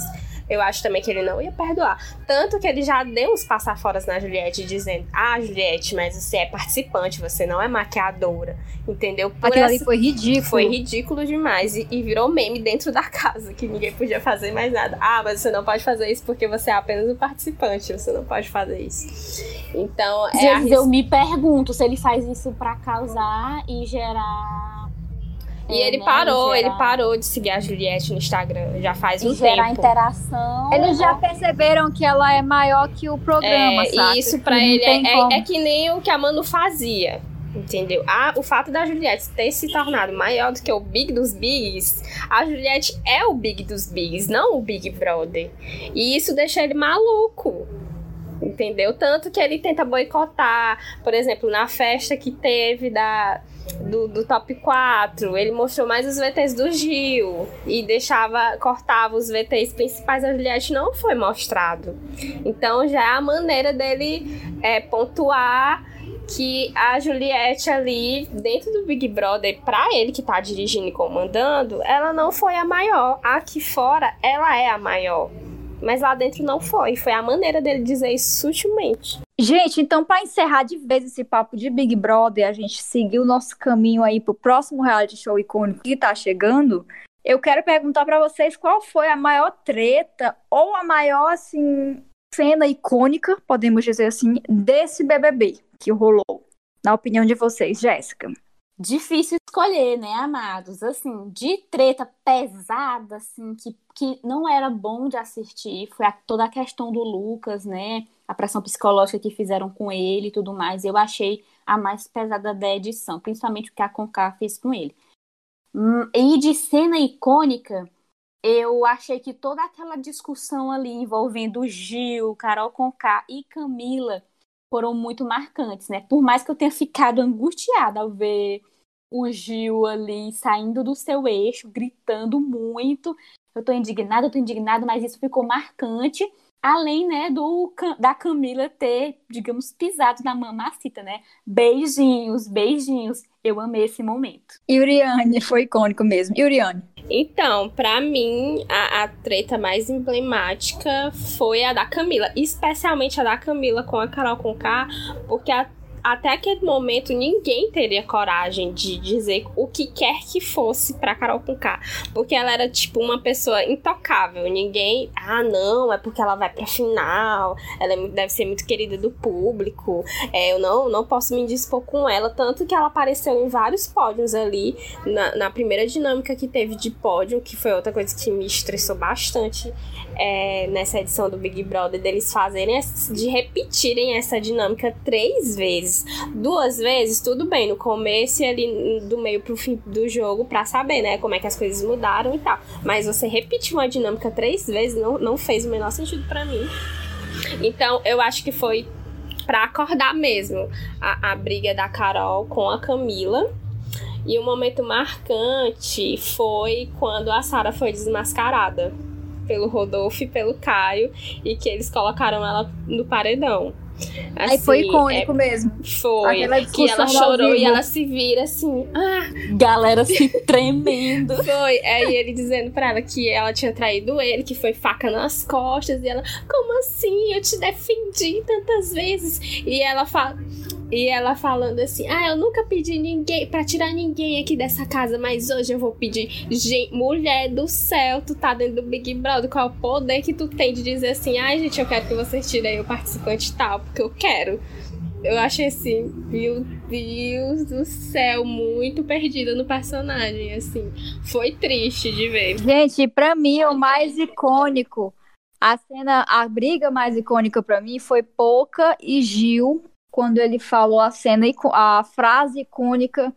eu acho também que ele não ia perdoar. Tanto que ele já deu uns passaforas na Juliette, dizendo: Ah, Juliette, mas você é participante, você não é maquiadora. Entendeu?
Por Aquilo essa... ali foi ridículo.
Foi ridículo demais. E, e, virou meme dentro da casa, que ninguém podia fazer mais nada. Ah, mas você não pode fazer isso porque você é apenas um participante, você não pode fazer isso. Então,
é. Vezes eu me pergunto se ele faz isso para causar e gerar
e ele né, parou, ele parou de seguir a Juliette no Instagram já faz um gerar
tempo. interação.
Eles já perceberam que ela é maior que o programa, é,
sabe? E isso para ele é, é, é, que nem o que a Manu fazia. Entendeu? Ah, o fato da Juliette ter se tornado maior do que o Big dos Bigs, a Juliette é o Big dos Bigs, não o Big Brother. E isso deixa ele maluco entendeu? Tanto que ele tenta boicotar, por exemplo, na festa que teve da do, do top 4, ele mostrou mais os VTs do Gil e deixava, cortava os VTs principais da Juliette, não foi mostrado. Então já é a maneira dele é, pontuar que a Juliette ali, dentro do Big Brother, pra ele que tá dirigindo e comandando, ela não foi a maior. Aqui fora, ela é a maior. Mas lá dentro não foi. Foi a maneira dele dizer isso sutilmente.
Gente, então para encerrar de vez esse papo de Big Brother, a gente seguir o nosso caminho aí pro próximo reality show icônico que tá chegando, eu quero perguntar para vocês qual foi a maior treta ou a maior assim cena icônica, podemos dizer assim, desse BBB que rolou. Na opinião de vocês, Jéssica.
Difícil escolher, né, amados? Assim, de treta pesada, assim, que, que não era bom de assistir, foi a, toda a questão do Lucas, né? A pressão psicológica que fizeram com ele e tudo mais. Eu achei a mais pesada da edição, principalmente o que a Conká fez com ele. Hum, e de cena icônica, eu achei que toda aquela discussão ali envolvendo Gil, Carol Conká e Camila foram muito marcantes, né? Por mais que eu tenha ficado angustiada ao ver o Gil ali saindo do seu eixo, gritando muito. Eu tô indignada, eu tô indignada, mas isso ficou marcante. Além, né, do, da Camila ter, digamos, pisado na mamacita, né? Beijinhos, beijinhos. Eu amei esse momento.
Uriane, foi icônico mesmo. Uriane.
Então, para mim, a, a, treta mais emblemática foi a da Camila. Especialmente a da Camila com a Carol Conká, porque a até aquele momento ninguém teria coragem de dizer o que quer que fosse pra Carol Conká. Porque ela era, tipo, uma pessoa intocável. Ninguém. Ah, não, é porque ela vai pra final. Ela é, deve ser muito querida do público. É, eu não, não posso me dispor com ela. Tanto que ela apareceu em vários pódios ali. Na, na primeira dinâmica que teve de pódio, que foi outra coisa que me estressou bastante é, nessa edição do Big Brother, deles fazerem, de repetirem essa dinâmica três vezes. Duas vezes, tudo bem, no começo e ali do meio pro fim do jogo, pra saber, né, como é que as coisas mudaram e tal. Mas você repetir uma dinâmica três vezes não, não fez o menor sentido para mim. Então, eu acho que foi para acordar mesmo a, a briga da Carol com a Camila. E o momento marcante foi quando a Sara foi desmascarada pelo Rodolfo e pelo Caio e que eles colocaram ela no paredão.
Assim, Aí foi icônico é, mesmo.
Foi. Que ela chorou e ela se vira assim. Ah,
galera se tremendo.
Foi. Aí ele dizendo pra ela que ela tinha traído ele, que foi faca nas costas. E ela, como assim? Eu te defendi tantas vezes. E ela fala. E ela falando assim: Ah, eu nunca pedi ninguém para tirar ninguém aqui dessa casa, mas hoje eu vou pedir. Gente, mulher do céu, tu tá dentro do Big Brother. Qual poder que tu tem de dizer assim: Ai, gente, eu quero que você tire aí o participante tal, porque eu quero. Eu achei assim, meu Deus do céu, muito perdida no personagem, assim. Foi triste de ver.
Gente, pra mim, o mais icônico, a cena, a briga mais icônica para mim foi Poca e Gil quando ele falou a cena, a frase icônica,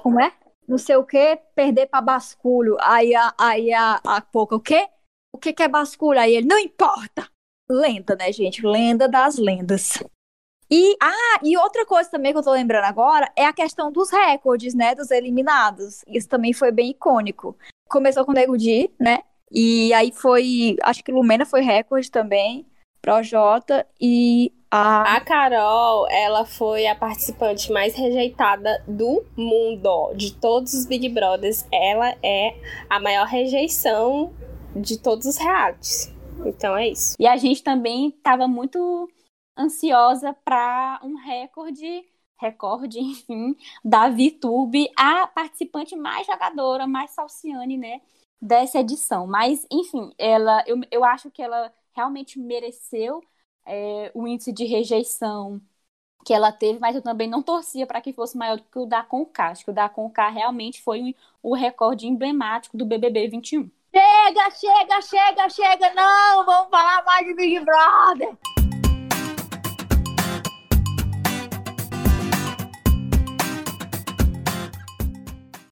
como é? não sei o que, perder para basculho. Aí a, aí a, a pouca, o quê? O que, que é basculho? Aí ele, não importa. Lenda, né, gente? Lenda das lendas. E, ah, e outra coisa também que eu tô lembrando agora é a questão dos recordes, né, dos eliminados. Isso também foi bem icônico. Começou com o Nego Di, né, e aí foi, acho que Lumena foi recorde também, Projota, e a...
A Carol, ela foi a participante mais rejeitada do mundo, de todos os Big Brothers. Ela é a maior rejeição de todos os realities. Então é isso.
E a gente também estava muito ansiosa para um recorde, recorde, enfim, da VTube, a participante mais jogadora, mais salciane, né, dessa edição. Mas, enfim, ela, eu, eu acho que ela realmente mereceu é, o índice de rejeição que ela teve, mas eu também não torcia para que fosse maior do que o da Conká. Acho que o da Conká realmente foi o recorde emblemático do BBB 21.
Chega, chega, chega, chega, não, vamos falar mais de Big Brother.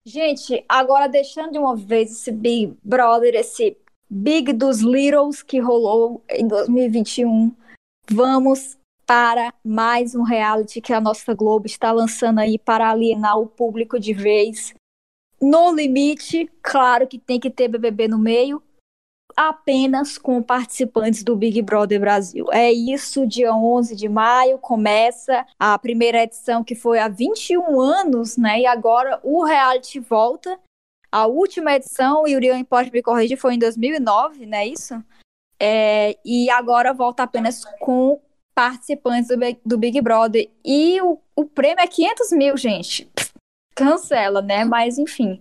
Gente, agora deixando de uma vez esse Big Brother, esse Big dos Littles que rolou em 2021, vamos para mais um reality que a nossa Globo está lançando aí para alienar o público de vez. No limite, claro que tem que ter BBB no meio, apenas com participantes do Big Brother Brasil. É isso, dia 11 de maio começa a primeira edição que foi há 21 anos, né? E agora o reality volta. A última edição, e o Urian pode me corrigir, foi em 2009, não é isso? É, e agora volta apenas com participantes do, do Big Brother. E o, o prêmio é 500 mil, gente. Cancela, né? Mas enfim.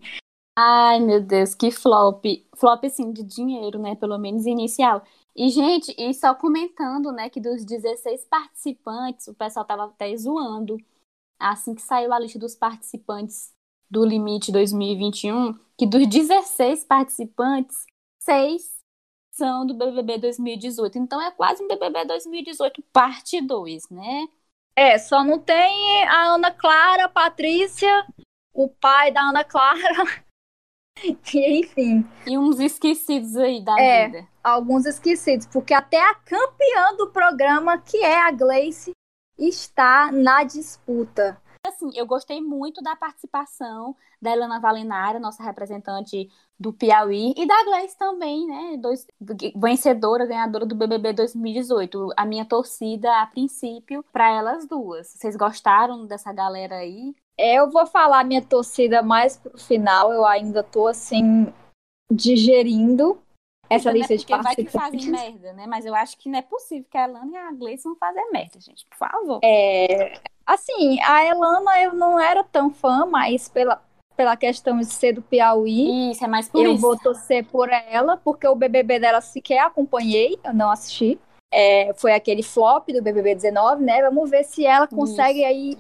Ai, meu Deus, que flop. Flop, assim, de dinheiro, né? Pelo menos inicial. E, gente, e só comentando, né, que dos 16 participantes, o pessoal tava até zoando. Assim que saiu a lista dos participantes do Limite 2021, que dos 16 participantes, seis são do BBB 2018. Então é quase um BBB 2018 parte 2, né?
É, só não tem a Ana Clara, a Patrícia, o pai da Ana Clara E enfim.
E uns esquecidos aí da
é,
vida.
Alguns esquecidos, porque até a campeã do programa, que é a Gleice, está na disputa.
Assim, eu gostei muito da participação da Helena Valenara, nossa representante do Piauí, e da Gleice também, né? Dois, vencedora, ganhadora do BBB 2018. A minha torcida, a princípio, para elas duas. Vocês gostaram dessa galera aí?
Eu vou falar minha torcida mais pro final, eu ainda tô assim digerindo essa
então,
lista
né,
de participantes.
Vai que fazem merda, né? Mas eu acho que não é possível que a Elana e a Gleice vão fazer merda, gente. Por favor.
É, assim, a Elana eu não era tão fã, mas pela, pela questão de ser do Piauí.
Isso, é mais por
eu
isso.
vou torcer por ela, porque o BBB dela sequer acompanhei, eu não assisti. É, foi aquele flop do BBB 19, né? Vamos ver se ela consegue isso. aí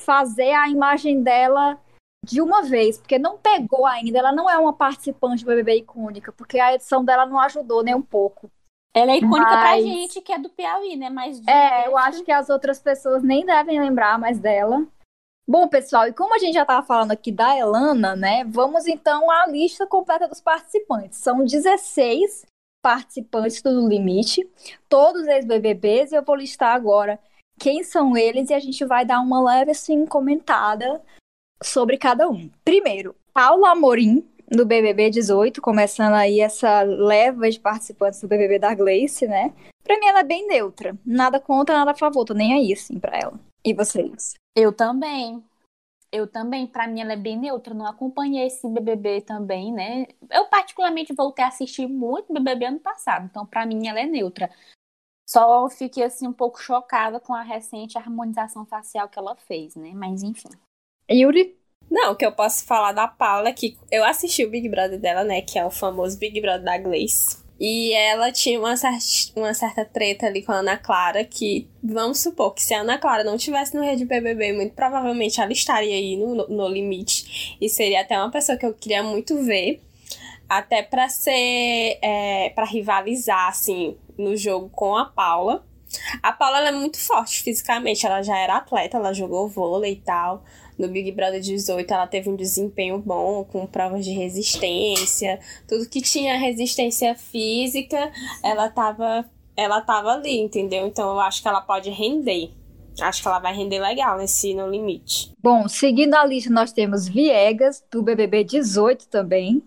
fazer a imagem dela de uma vez, porque não pegou ainda. Ela não é uma participante do BBB icônica, porque a edição dela não ajudou nem um pouco.
Ela é icônica Mas... pra gente, que é do Piauí, né? Mas
É, eu acho que as outras pessoas nem devem lembrar mais dela. Bom, pessoal, e como a gente já estava falando aqui da Elana, né? Vamos então à lista completa dos participantes. São 16 participantes do Limite, todos ex-BBBs, e eu vou listar agora quem são eles e a gente vai dar uma leve assim comentada sobre cada um. Primeiro, Paulo Amorim, do BBB 18, começando aí essa leva de participantes do BBB da Gleice, né? Pra mim ela é bem neutra. Nada contra, nada a favor. Tô nem aí, assim, pra ela. E vocês?
Eu também. Eu também, para mim ela é bem neutra, não acompanhei esse BBB também, né? Eu particularmente voltei a assistir muito BBB ano passado, então para mim ela é neutra. Só fiquei assim um pouco chocada com a recente harmonização facial que ela fez, né? Mas enfim.
Yuri?
Não, que eu posso falar da Paula é que eu assisti o Big Brother dela, né? Que é o famoso Big Brother da Gleice. E ela tinha uma, certa, uma certa treta ali com a Ana Clara, que vamos supor que se a Ana Clara não tivesse no Rede BBB, muito provavelmente ela estaria aí no, no, no limite. E seria até uma pessoa que eu queria muito ver. Até para ser. É, para rivalizar, assim, no jogo com a Paula. A Paula é muito forte fisicamente, ela já era atleta, ela jogou vôlei e tal. No Big Brother 18 ela teve um desempenho bom, com provas de resistência, tudo que tinha resistência física, ela tava, ela tava ali, entendeu? Então eu acho que ela pode render. Acho que ela vai render legal nesse No Limite.
Bom, seguindo a lista, nós temos Viegas, do BBB 18 também.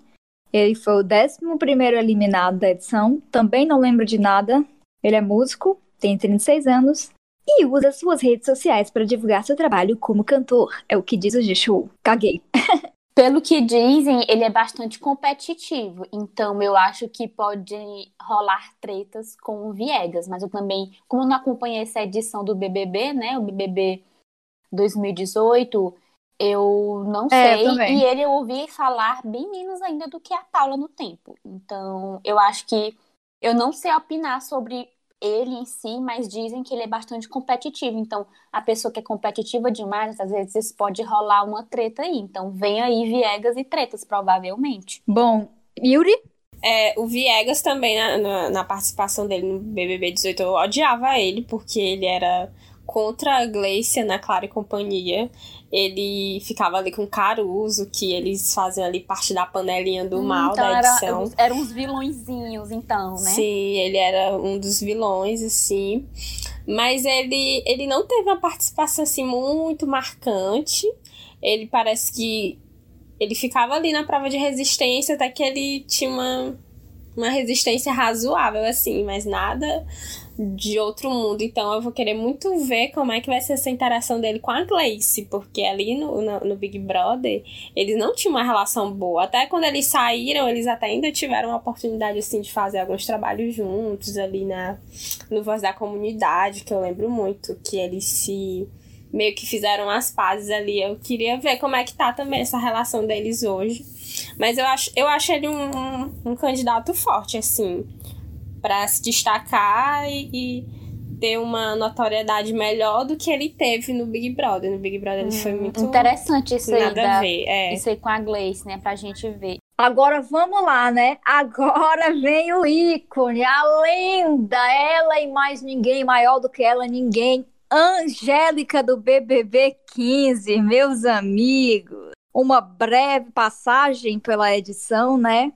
Ele foi o 11 eliminado da edição. Também não lembro de nada. Ele é músico, tem 36 anos e usa suas redes sociais para divulgar seu trabalho como cantor. É o que diz o G-Show. Caguei.
Pelo que dizem, ele é bastante competitivo, então eu acho que pode rolar tretas com o Viegas, mas eu também, como eu não acompanhei essa edição do BBB, né, o BBB 2018, eu não é, sei, e ele eu ouvi falar bem menos ainda do que a Paula no tempo, então eu acho que eu não sei opinar sobre ele em si, mas dizem que ele é bastante competitivo. Então, a pessoa que é competitiva demais, às vezes pode rolar uma treta aí. Então, vem aí Viegas e tretas, provavelmente.
Bom, Yuri?
É, o Viegas também, na, na, na participação dele no BBB 18, eu odiava ele, porque ele era contra a Gleice, na Clara e Companhia. Ele ficava ali com Caruso, que eles fazem ali parte da panelinha do hum, mal então da edição.
Era, eram uns vilõezinhos, então, né?
Sim, ele era um dos vilões, assim. Mas ele, ele não teve uma participação, assim, muito marcante. Ele parece que ele ficava ali na prova de resistência, até que ele tinha uma, uma resistência razoável, assim, mas nada de outro mundo. Então eu vou querer muito ver como é que vai ser essa interação dele com a Gleice, porque ali no, no, no, Big Brother eles não tinham uma relação boa. Até quando eles saíram, eles até ainda tiveram a oportunidade assim de fazer alguns trabalhos juntos ali na no Voz da Comunidade, que eu lembro muito que eles se meio que fizeram as pazes ali. Eu queria ver como é que tá também essa relação deles hoje. Mas eu acho, eu acho ele um, um, um candidato forte, assim para se destacar e, e, ter uma notoriedade melhor do que ele teve no Big Brother. No Big Brother hum, ele foi hum, muito
interessante isso aí,
nada
da,
a ver, é.
isso aí com a Gleice, né, pra gente ver.
Agora vamos lá, né? Agora vem o ícone, a lenda, ela e mais ninguém, maior do que ela, ninguém. Angélica do BBB 15, meus amigos. Uma breve passagem pela edição, né?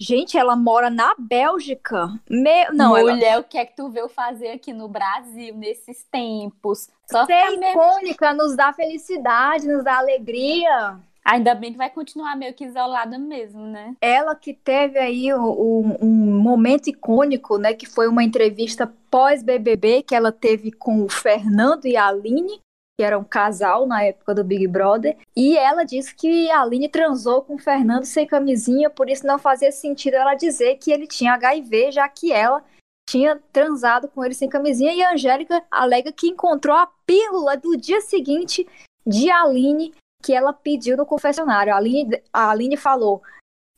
Gente, ela mora na Bélgica. Me... Não,
Mulher,
ela...
o que é que tu veio fazer aqui no Brasil nesses tempos?
Só Ser icônica, mesmo... nos dá felicidade, nos dá alegria.
Ainda bem que vai continuar meio que isolada mesmo, né?
Ela que teve aí um, um momento icônico, né? Que foi uma entrevista pós-BBB que ela teve com o Fernando e a Aline que era um casal na época do Big Brother, e ela disse que a Aline transou com o Fernando sem camisinha, por isso não fazia sentido ela dizer que ele tinha HIV, já que ela tinha transado com ele sem camisinha, e a Angélica alega que encontrou a pílula do dia seguinte de Aline que ela pediu no confessionário. A Aline, a Aline falou: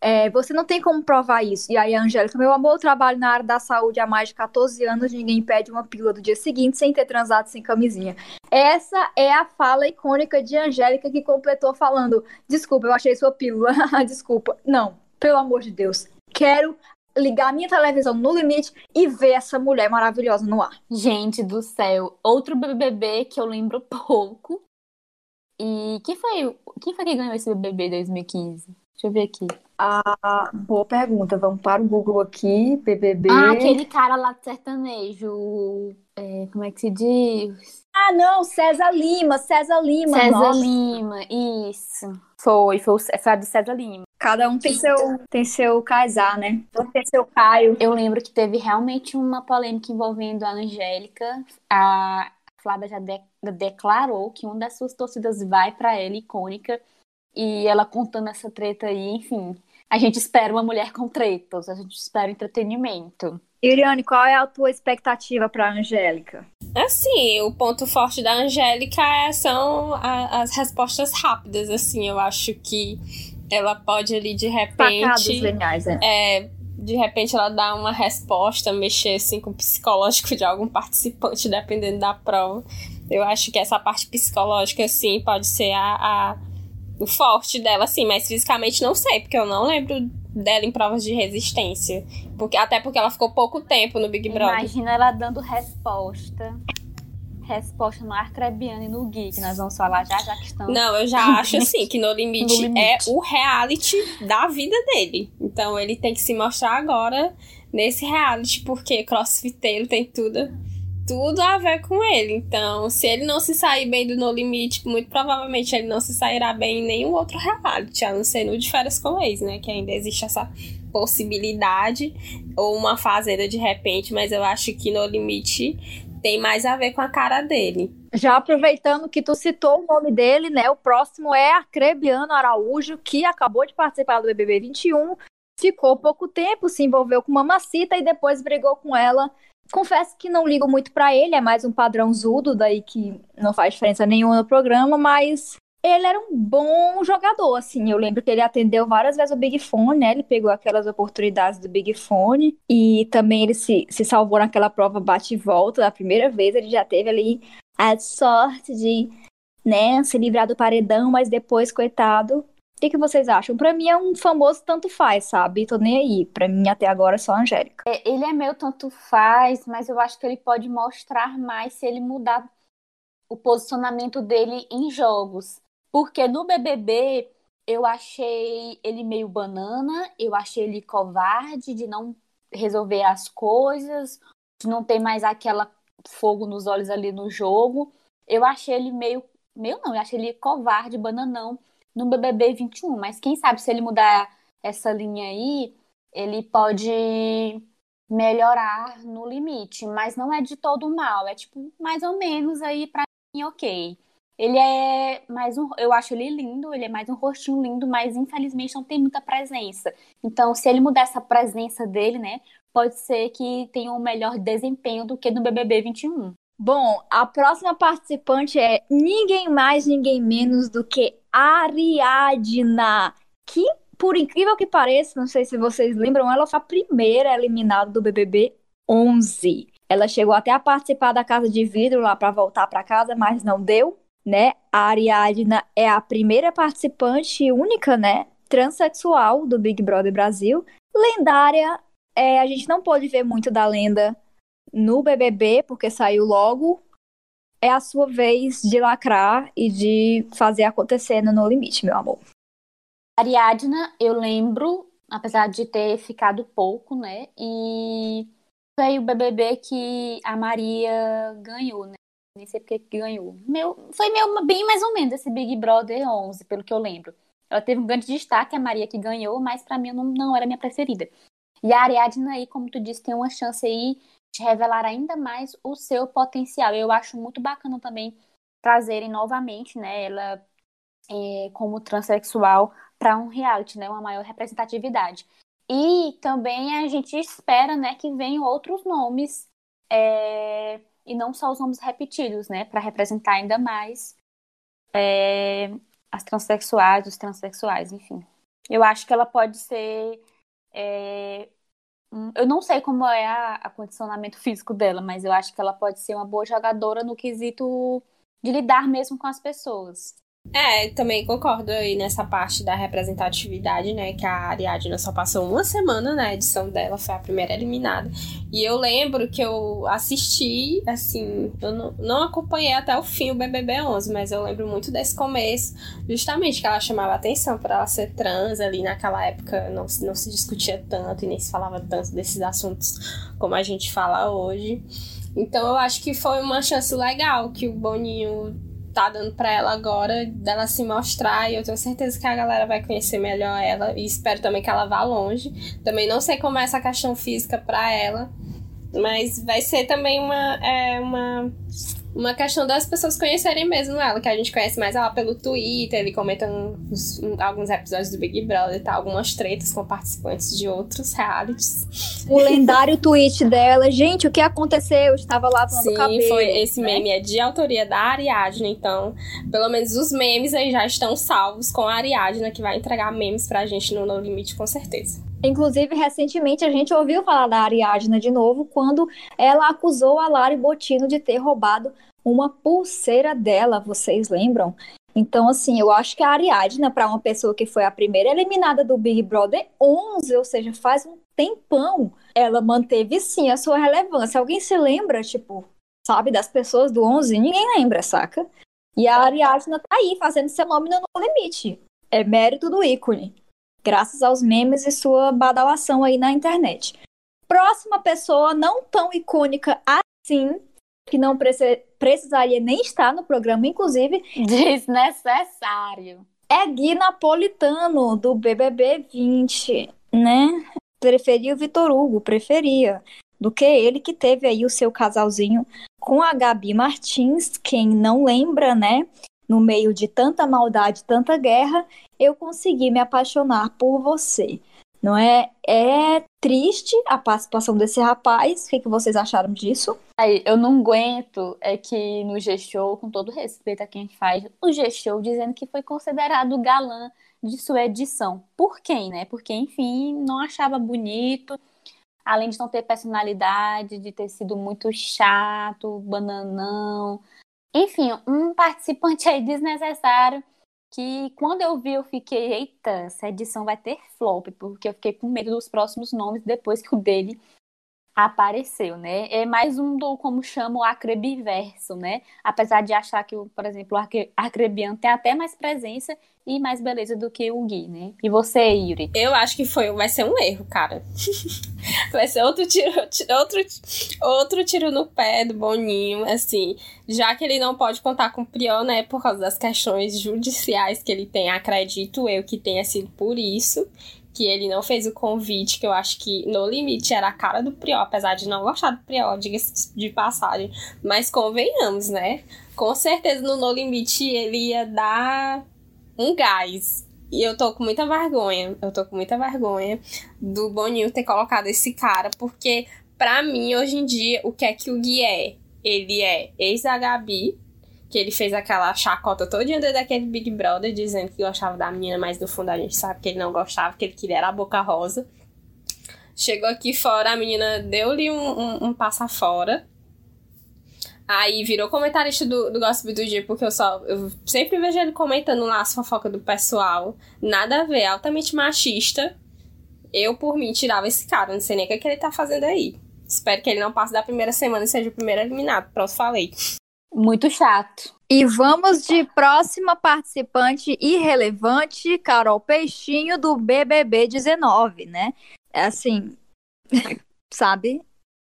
é, você não tem como provar isso. E aí, Angélica, meu amor, eu trabalho na área da saúde há mais de 14 anos, ninguém pede uma pílula do dia seguinte sem ter transado sem camisinha. Essa é a fala icônica de Angélica que completou falando: Desculpa, eu achei sua pílula. Desculpa. Não, pelo amor de Deus. Quero ligar minha televisão no limite e ver essa mulher maravilhosa no ar.
Gente do céu, outro BBB que eu lembro pouco. E quem foi, quem foi que ganhou esse BBB 2015? Deixa eu ver aqui.
Ah, boa pergunta. Vamos para o Google aqui, BBB.
Ah, aquele cara lá do sertanejo. É, como é que se diz?
Ah, não, César Lima, César Lima.
César nossa. Lima, isso. Foi, foi, foi a do César Lima.
Cada um tem seu, tem seu casar, né? Tem seu Caio.
Eu lembro que teve realmente uma polêmica envolvendo a Angélica. A Flávia já de, declarou que uma das suas torcidas vai para ela, icônica. E ela contando essa treta aí, enfim. A gente espera uma mulher com tretas, a gente espera entretenimento.
Iriane, qual é a tua expectativa para Angélica?
Assim, o ponto forte da Angélica é, são a, as respostas rápidas, assim, eu acho que ela pode ali de repente.
Geniais, é.
é. De repente ela dá uma resposta, mexer assim com o psicológico de algum participante, dependendo da prova. Eu acho que essa parte psicológica, assim, pode ser a, a o forte dela, sim, mas fisicamente não sei, porque eu não lembro dela em provas de resistência. Porque, até porque ela ficou pouco tempo no Big Brother.
Imagina ela dando resposta. resposta no Arcrebiano e no Gui, que nós vamos falar já, já que estamos.
Não, eu já acho assim, que No Limite, no limite, é o reality da vida dele. Então ele tem que se mostrar agora nesse reality, porque crossfiteiro tem tudo tudo a ver com ele. Então, se ele não se sair bem do No Limite, muito provavelmente ele não se sairá bem em nenhum outro reality, a não ser no de férias com ex, né? Que ainda existe essa possibilidade, ou uma fazenda de repente, mas eu acho que No Limite tem mais a ver com a cara dele.
Já aproveitando que tu citou o nome dele, né? O próximo é Arcrebiano Araújo, que acabou de participar do BBB 21, ficou pouco tempo, se envolveu com Mamacita e depois brigou com ela confesso que não ligo muito para ele, é mais um padrão zudo, daí que não faz diferença nenhuma no programa, mas ele era um bom jogador, assim. Eu lembro que ele atendeu várias vezes o Big Fone, né? Ele pegou aquelas oportunidades do Big Fone e também ele se, se salvou naquela prova bate e volta. Da primeira vez ele já teve ali a sorte de, né, se livrar do paredão, mas depois, coitado, que, que vocês acham? Pra mim é um famoso tanto faz, sabe? Tô nem aí. Pra mim até agora é só a Angélica.
É, ele é meio tanto faz, mas eu acho que ele pode mostrar mais se ele mudar o posicionamento dele em jogos. Porque no BBB eu achei ele meio banana, eu achei ele covarde de não resolver as coisas, de não ter mais aquela fogo nos olhos ali no jogo. Eu achei ele meio. Meio não, eu achei ele covarde, bananão no BBB 21. Mas quem sabe se ele mudar essa linha aí, ele pode melhorar no limite. Mas não é de todo mal. É tipo, mais ou menos aí pra mim, ok. Ele é mais um. Eu acho ele lindo, ele é mais um rostinho lindo, mas infelizmente não tem muita presença. Então, se ele mudar essa presença dele, né? Pode ser que tenha um melhor desempenho do que no BBB 21.
Bom, a próxima participante é ninguém mais, ninguém menos do que Ariadna, que, por incrível que pareça, não sei se vocês lembram, ela foi a primeira eliminada do BBB 11. Ela chegou até a participar da Casa de Vidro lá para voltar para casa, mas não deu, né? A Ariadna é a primeira participante única, né, transexual do Big Brother Brasil. Lendária, é, a gente não pôde ver muito da lenda no BBB, porque saiu logo, é a sua vez de lacrar e de fazer acontecer no No Limite, meu amor.
Ariadna, eu lembro, apesar de ter ficado pouco, né? E foi o BBB que a Maria ganhou, né? Nem sei porque ganhou. Meu, foi meu, bem mais ou menos esse Big Brother 11, pelo que eu lembro. Ela teve um grande destaque, a Maria que ganhou, mas para mim não, não era minha preferida. E a Ariadna aí, como tu disse, tem uma chance aí revelar ainda mais o seu potencial. Eu acho muito bacana também trazerem novamente, né, ela é, como transexual para um reality, né, uma maior representatividade. E também a gente espera, né, que venham outros nomes é, e não só os nomes repetidos, né, para representar ainda mais é, as transexuais, os transexuais, enfim. Eu acho que ela pode ser é, eu não sei como é a, a condicionamento físico dela, mas eu acho que ela pode ser uma boa jogadora no quesito de lidar mesmo com as pessoas.
É, também concordo aí nessa parte da representatividade, né? Que a Ariadna só passou uma semana na edição dela, foi a primeira eliminada. E eu lembro que eu assisti, assim, eu não, não acompanhei até o fim o BBB 11, mas eu lembro muito desse começo, justamente que ela chamava atenção para ela ser trans ali naquela época, não, não se discutia tanto e nem se falava tanto desses assuntos como a gente fala hoje. Então eu acho que foi uma chance legal que o Boninho tá dando para ela agora, dela se mostrar, e eu tenho certeza que a galera vai conhecer melhor ela, e espero também que ela vá longe. Também não sei como é essa questão física para ela, mas vai ser também uma, é, uma uma questão das pessoas conhecerem mesmo ela, que a gente conhece mais ela pelo Twitter, ele comenta uns, alguns episódios do Big Brother, tá? algumas tretas com participantes de outros realities.
O lendário tweet dela, gente, o que aconteceu? Eu estava lavando
Sim,
cabelo.
foi esse né? meme é de autoria da Ariadna, então, pelo menos os memes aí já estão salvos com a Ariadna, que vai entregar memes pra gente no No Limite, com certeza.
Inclusive, recentemente a gente ouviu falar da Ariadna de novo quando ela acusou a Lari Botino de ter roubado uma pulseira dela, vocês lembram? Então, assim, eu acho que a Ariadna, para uma pessoa que foi a primeira eliminada do Big Brother 11, ou seja, faz um tempão, ela manteve sim a sua relevância. Alguém se lembra, tipo, sabe? Das pessoas do 11, ninguém lembra, saca? E a Ariadna tá aí fazendo seu nome no limite. É mérito do ícone. Graças aos memes e sua badalação aí na internet. Próxima pessoa não tão icônica assim, que não precisaria nem estar no programa, inclusive.
Desnecessário.
É Gui Napolitano, do BBB 20, né? Preferia o Vitor Hugo, preferia. Do que ele que teve aí o seu casalzinho com a Gabi Martins, quem não lembra, né? No meio de tanta maldade, tanta guerra, eu consegui me apaixonar por você. Não é? É triste a participação desse rapaz. O que, que vocês acharam disso?
Aí, eu não aguento é que no G-Show, com todo respeito a quem faz o G-Show, dizendo que foi considerado galã de sua edição. Por quem, né? Porque, enfim, não achava bonito, além de não ter personalidade, de ter sido muito chato, bananão. Enfim, um participante aí desnecessário que quando eu vi eu fiquei, eita, essa edição vai ter flop, porque eu fiquei com medo dos próximos nomes depois que o dele apareceu, né? É mais um do, como chama, o acrebiverso, né? Apesar de achar que, por exemplo, o acrebiano tem até mais presença e mais beleza do que o Gui, né? E você, Yuri?
Eu acho que foi, vai ser um erro, cara. vai ser outro tiro, outro, outro tiro no pé do Boninho, assim, já que ele não pode contar com o Priol, né, por causa das questões judiciais que ele tem, acredito eu que tenha sido por isso que ele não fez o convite, que eu acho que no limite era a cara do Priol, apesar de não gostar do Priol, diga-se de passagem. Mas convenhamos, né? Com certeza no No Limite ele ia dar um gás. E eu tô com muita vergonha, eu tô com muita vergonha do Boninho ter colocado esse cara, porque pra mim, hoje em dia, o que é que o Gui é? Ele é ex da que ele fez aquela chacota todinha daquele Big Brother, dizendo que gostava da menina, mas no fundo a gente sabe que ele não gostava, que ele queria era a boca rosa. Chegou aqui fora, a menina deu-lhe um, um, um passa fora. Aí virou comentarista do, do Gossip do Dia, porque eu só. Eu sempre vejo ele comentando lá as fofocas do pessoal. Nada a ver, altamente machista. Eu, por mim, tirava esse cara. Não sei nem o que, é que ele tá fazendo aí. Espero que ele não passe da primeira semana e seja o primeiro eliminado. Pronto, falei.
Muito chato.
E vamos de próxima participante irrelevante, Carol Peixinho, do BBB 19, né? É assim, sabe?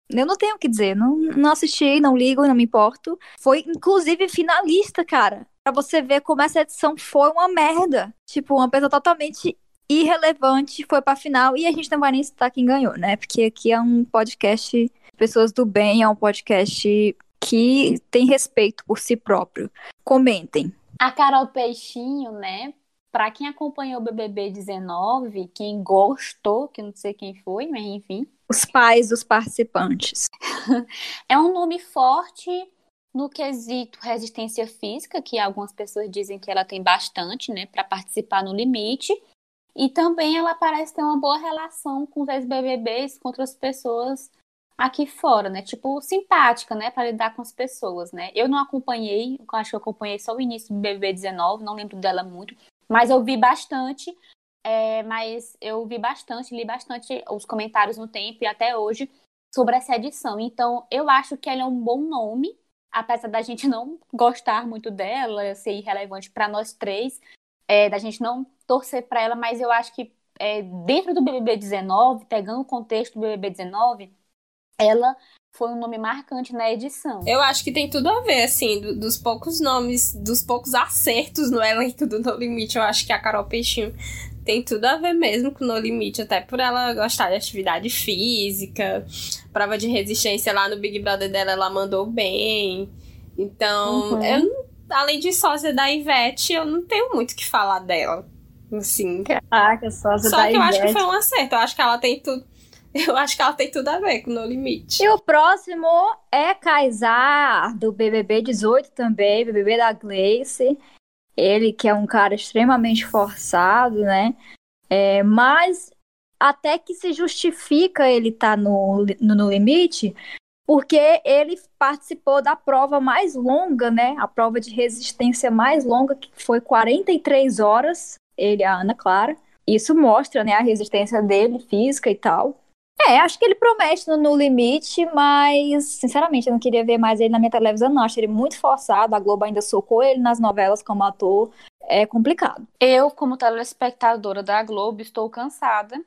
Eu não tenho o que dizer, não, não assisti, não ligo, não me importo. Foi, inclusive, finalista, cara. Pra você ver como essa edição foi uma merda. Tipo, uma pessoa totalmente irrelevante foi pra final e a gente não vai nem citar quem ganhou, né? Porque aqui é um podcast Pessoas do Bem, é um podcast que tem respeito por si próprio. Comentem.
A Carol Peixinho, né? Para quem acompanhou o BBB 19, quem gostou, que não sei quem foi, mas enfim.
Os pais dos participantes.
é um nome forte no quesito resistência física, que algumas pessoas dizem que ela tem bastante, né, para participar no limite. E também ela parece ter uma boa relação com os ex-BBBs, com outras pessoas aqui fora, né? Tipo, simpática, né? Para lidar com as pessoas, né? Eu não acompanhei, acho que eu acompanhei só o início do BBB 19, não lembro dela muito, mas eu vi bastante. É, mas eu vi bastante, li bastante os comentários no tempo e até hoje sobre essa edição. Então, eu acho que ela é um bom nome, apesar da gente não gostar muito dela, ser irrelevante para nós três, é, da gente não torcer para ela, mas eu acho que é, dentro do BBB 19, pegando o contexto do BBB 19, ela foi um nome marcante na edição.
Eu acho que tem tudo a ver, assim, do, dos poucos nomes, dos poucos acertos no elenco do No Limite. Eu acho que a Carol Peixinho tem tudo a ver mesmo com No Limite, até por ela gostar de atividade física, prova de resistência lá no Big Brother dela, ela mandou bem. Então, uhum. eu, além de sósia da Ivete, eu não tenho muito o que falar dela. Assim.
Caraca, sósia
Só
da
que eu acho que foi um acerto. Eu acho que ela tem tudo eu acho que ela tem tudo a ver com No Limite.
E o próximo é Kaysar, do BBB 18 também, BBB da Gleice. Ele que é um cara extremamente forçado, né? É, mas até que se justifica ele estar tá no, no, no limite, porque ele participou da prova mais longa, né? A prova de resistência mais longa, que foi 43 horas, ele a Ana Clara. Isso mostra, né, a resistência dele, física e tal. É, acho que ele promete no, no, limite, mas, sinceramente, eu não queria ver mais ele na minha televisão, não. Acho ele muito forçado. A Globo ainda socou ele nas novelas como ator. É complicado.
Eu, como telespectadora da Globo, estou cansada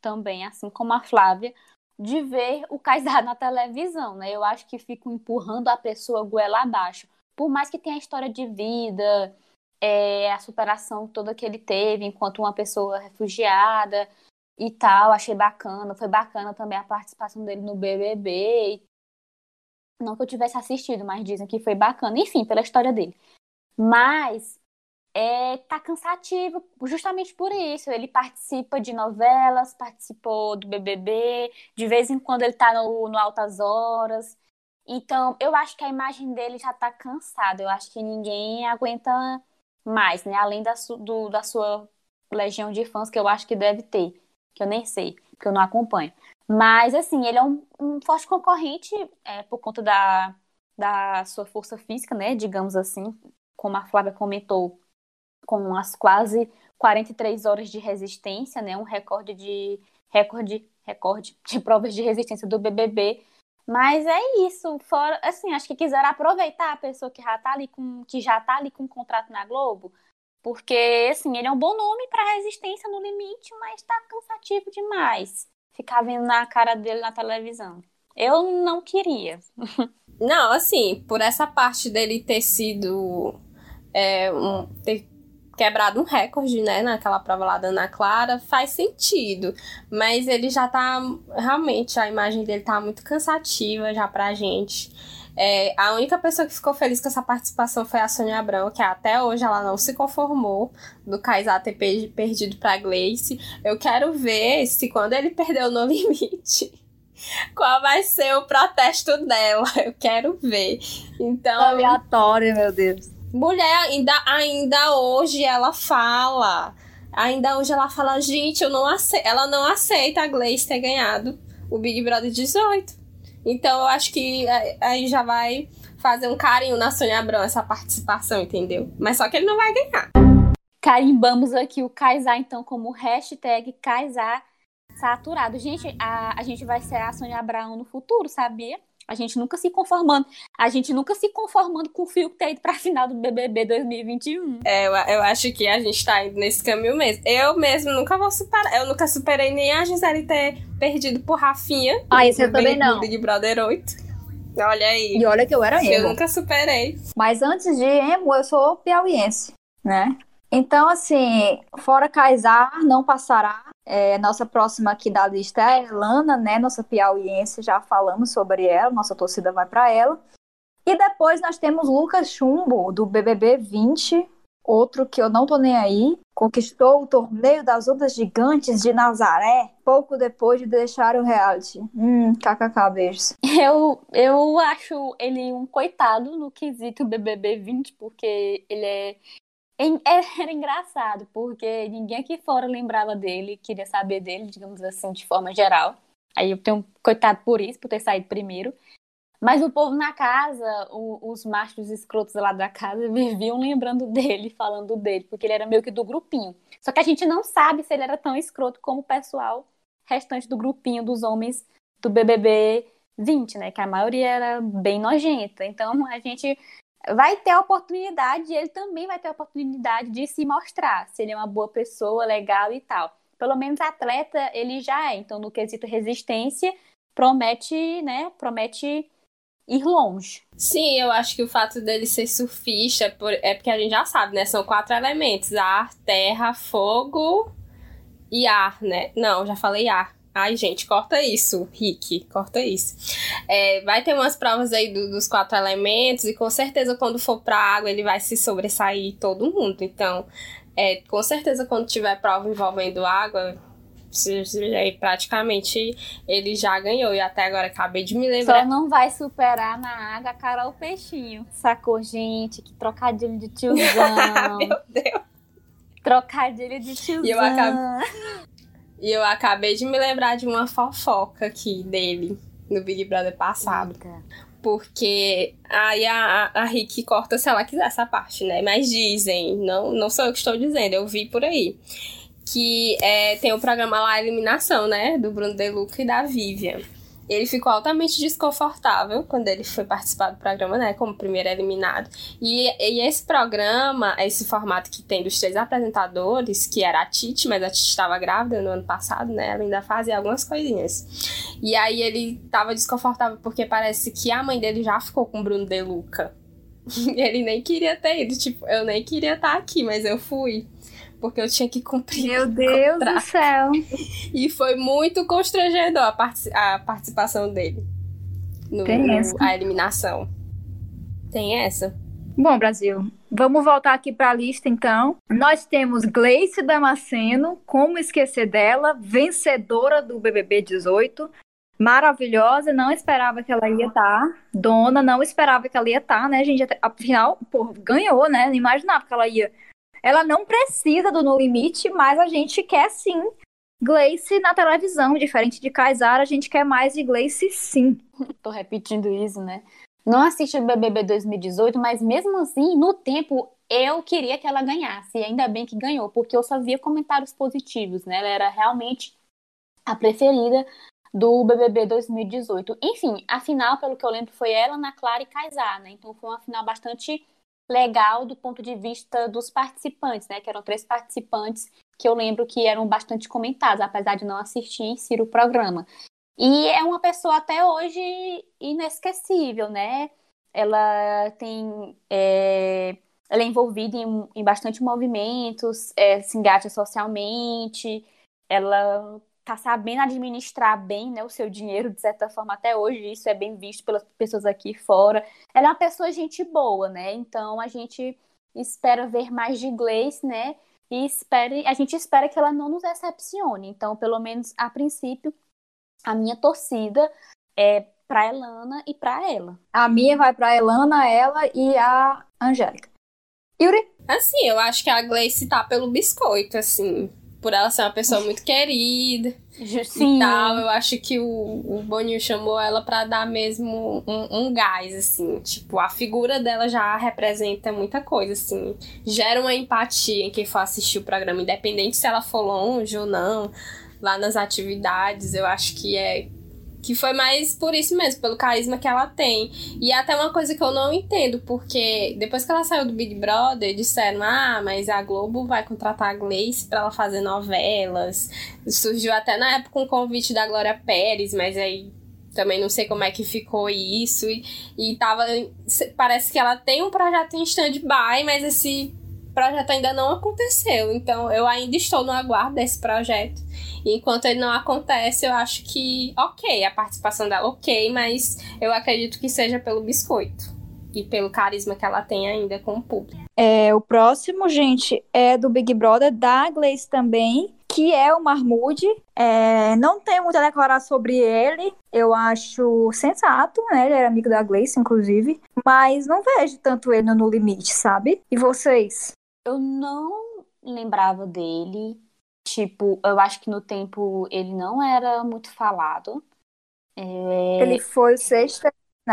também, assim como a Flávia, de ver o Kaysar na televisão, né? Eu acho que fico empurrando a pessoa goela abaixo. Por mais que tenha a história de vida, é, a superação toda que ele teve enquanto uma pessoa refugiada e tal, achei bacana. Foi bacana também a participação dele no BBB. Não que eu tivesse assistido, mas dizem que foi bacana. Enfim, pela história dele. Mas é, tá cansativo justamente por isso. Ele participa de novelas, participou do BBB, de vez em quando ele tá no, no Altas Horas. Então, eu acho que a imagem dele já tá cansada. Eu acho que ninguém aguenta mais, né? Além da, su, do, da sua legião de fãs, que eu acho que deve ter que eu nem sei, porque eu não acompanho. Mas, assim, ele é um, um forte concorrente é, por conta da, da sua força física, né? Digamos assim, como a Flávia comentou, com as quase 43 horas de resistência, né? Um recorde de recorde recorde de provas de resistência do BBB. Mas é isso, fora, assim, acho que quiseram aproveitar a pessoa que já tá ali com que já tá ali com um contrato na Globo porque, assim, ele é um bom nome para resistência no limite, mas tá cansativo demais ficar vendo na cara dele na televisão. Eu não queria.
Não, assim, por essa parte dele ter sido. É, um, ter quebrado um recorde, né, naquela prova lá da Ana Clara, faz sentido. Mas ele já tá. Realmente, a imagem dele tá muito cansativa já pra gente. É, a única pessoa que ficou feliz com essa participação foi a Sônia Abrão, que até hoje ela não se conformou do Kaysar ter perdido pra Gleice. Eu quero ver se quando ele perdeu no limite, qual vai ser o protesto dela. Eu quero ver. Então.
Aleatório, meu Deus.
Mulher, ainda, ainda hoje ela fala. Ainda hoje ela fala, gente, eu não aceito. Ela não aceita a Gleice ter ganhado o Big Brother 18. Então eu acho que aí já vai fazer um carinho na Sônia Abrão essa participação, entendeu? Mas só que ele não vai ganhar.
Carimbamos aqui o Kaysar, então, como hashtag Kaysar saturado. Gente, a, a gente vai ser a Sônia Abrão no futuro, sabia? A gente nunca se conformando. A gente nunca se conformando com o fio que tá indo pra final do BBB 2021.
É, eu, eu acho que a gente tá indo nesse caminho mesmo. Eu mesmo nunca vou superar. Eu nunca superei nem a Gisele ter perdido por Rafinha.
Ah, isso eu também não.
Big Brother 8. Olha aí.
E olha que eu era emo.
Eu nunca superei.
Mas antes de emo, eu sou piauiense, né? Então, assim, fora Kaysar, não passará. É, nossa próxima aqui da lista é a Elana, né? Nossa piauiense, já falamos sobre ela, nossa torcida vai para ela. E depois nós temos Lucas Chumbo, do BBB 20, outro que eu não tô nem aí. Conquistou o torneio das ondas gigantes de Nazaré pouco depois de deixar o reality. Hum, kkk, beijos.
Eu, eu acho ele um coitado no quesito BBB 20, porque ele é era engraçado, porque ninguém aqui fora lembrava dele, queria saber dele, digamos assim, de forma geral. Aí eu tenho um coitado por isso, por ter saído primeiro. Mas o povo na casa, o, os machos escrotos lá da casa, viviam lembrando dele, falando dele, porque ele era meio que do grupinho. Só que a gente não sabe se ele era tão escroto como o pessoal restante do grupinho dos homens do BBB 20, né? Que a maioria era bem nojenta. Então a gente vai ter a oportunidade, ele também vai ter a oportunidade de se mostrar, se ele é uma boa pessoa, legal e tal. Pelo menos atleta ele já é, então no quesito resistência, promete, né, promete ir longe.
Sim, eu acho que o fato dele ser surfista é porque a gente já sabe, né, são quatro elementos, ar, terra, fogo e ar, né? Não, já falei ar. Ai, gente, corta isso, Rick, corta isso. É, vai ter umas provas aí do, dos quatro elementos e com certeza quando for pra água ele vai se sobressair todo mundo. Então, é, com certeza quando tiver prova envolvendo água, aí praticamente ele já ganhou. E até agora acabei de me lembrar.
Só não vai superar na água a Carol Peixinho. Sacou, gente? Que trocadilho de tiozão.
Meu Deus.
Trocadilho de tiozão.
E eu acabei. E eu acabei de me lembrar de uma fofoca aqui dele no Big Brother passado. Eita. Porque aí a, a, a Rick corta se ela quiser essa parte, né? Mas dizem, não, não sou eu que estou dizendo, eu vi por aí. que é, tem o programa lá, Eliminação, né? Do Bruno Deluca e da Vivian. Ele ficou altamente desconfortável quando ele foi participar do programa, né? Como primeiro eliminado. E, e esse programa, esse formato que tem dos três apresentadores, que era a Titi, mas a Titi estava grávida no ano passado, né? Ela ainda fazia algumas coisinhas. E aí ele tava desconfortável porque parece que a mãe dele já ficou com o Bruno Deluca. ele nem queria ter ido. Tipo, eu nem queria estar aqui, mas eu fui porque eu tinha que cumprir.
Meu Deus contrato. do céu!
E foi muito constrangedor a, part a participação dele no, no, a eliminação. Tem essa.
Bom, Brasil, vamos voltar aqui para a lista então. Nós temos Gleice Damasceno, como esquecer dela, vencedora do BBB 18. Maravilhosa, não esperava que ela ia estar. Tá. Dona, não esperava que ela ia estar, tá, né, gente? Afinal, pô, ganhou, né? Não imaginava que ela ia ela não precisa do No Limite, mas a gente quer sim Gleice na televisão. Diferente de Kaysar, a gente quer mais de Gleice sim.
Tô repetindo isso, né? Não assisti o BBB 2018, mas mesmo assim, no tempo, eu queria que ela ganhasse. E ainda bem que ganhou, porque eu só via comentários positivos, né? Ela era realmente a preferida do BBB 2018. Enfim, a final, pelo que eu lembro, foi ela, Ana Clara e Kaysar, né? Então foi uma final bastante legal do ponto de vista dos participantes, né? Que eram três participantes que eu lembro que eram bastante comentados, apesar de não assistir em si o programa. E é uma pessoa até hoje inesquecível, né? Ela tem. É, ela é envolvida em, em bastante movimentos, é, se engaja socialmente, ela tá sabendo administrar bem né, o seu dinheiro, de certa forma, até hoje, isso é bem visto pelas pessoas aqui fora. Ela é uma pessoa gente boa, né? Então a gente espera ver mais de Gleice, né? E espere, a gente espera que ela não nos decepcione. Então, pelo menos a princípio, a minha torcida é para Elana e para ela.
A minha vai para Elana, ela e a Angélica. Yuri?
Assim, eu acho que a Gleice tá pelo biscoito, assim por ela ser uma pessoa muito querida Sim. e tal. Eu acho que o, o Boninho chamou ela para dar mesmo um, um, gás, assim. Tipo, a figura dela já representa muita coisa, assim. Gera uma empatia em quem for assistir o programa, independente se ela for longe ou não, lá nas atividades. Eu acho que é que foi mais por isso mesmo, pelo carisma que ela tem. E é até uma coisa que eu não entendo, porque depois que ela saiu do Big Brother, disseram: ah, mas a Globo vai contratar a Gleice pra ela fazer novelas. Surgiu até na época um convite da Glória Pérez, mas aí também não sei como é que ficou isso. E, e tava. Parece que ela tem um projeto em stand-by, mas esse projeto ainda não aconteceu. Então eu ainda estou no aguardo desse projeto. E enquanto ele não acontece, eu acho que ok, a participação dela ok, mas eu acredito que seja pelo biscoito e pelo carisma que ela tem ainda com o público.
É, o próximo, gente, é do Big Brother, da Gleice também, que é o Marmude. É, não tenho muito a declarar sobre ele. Eu acho sensato, né? Ele era amigo da Gleice, inclusive. Mas não vejo tanto ele no limite, sabe? E vocês?
Eu não lembrava dele. Tipo, eu acho que no tempo ele não era muito falado.
É... Ele foi o sexto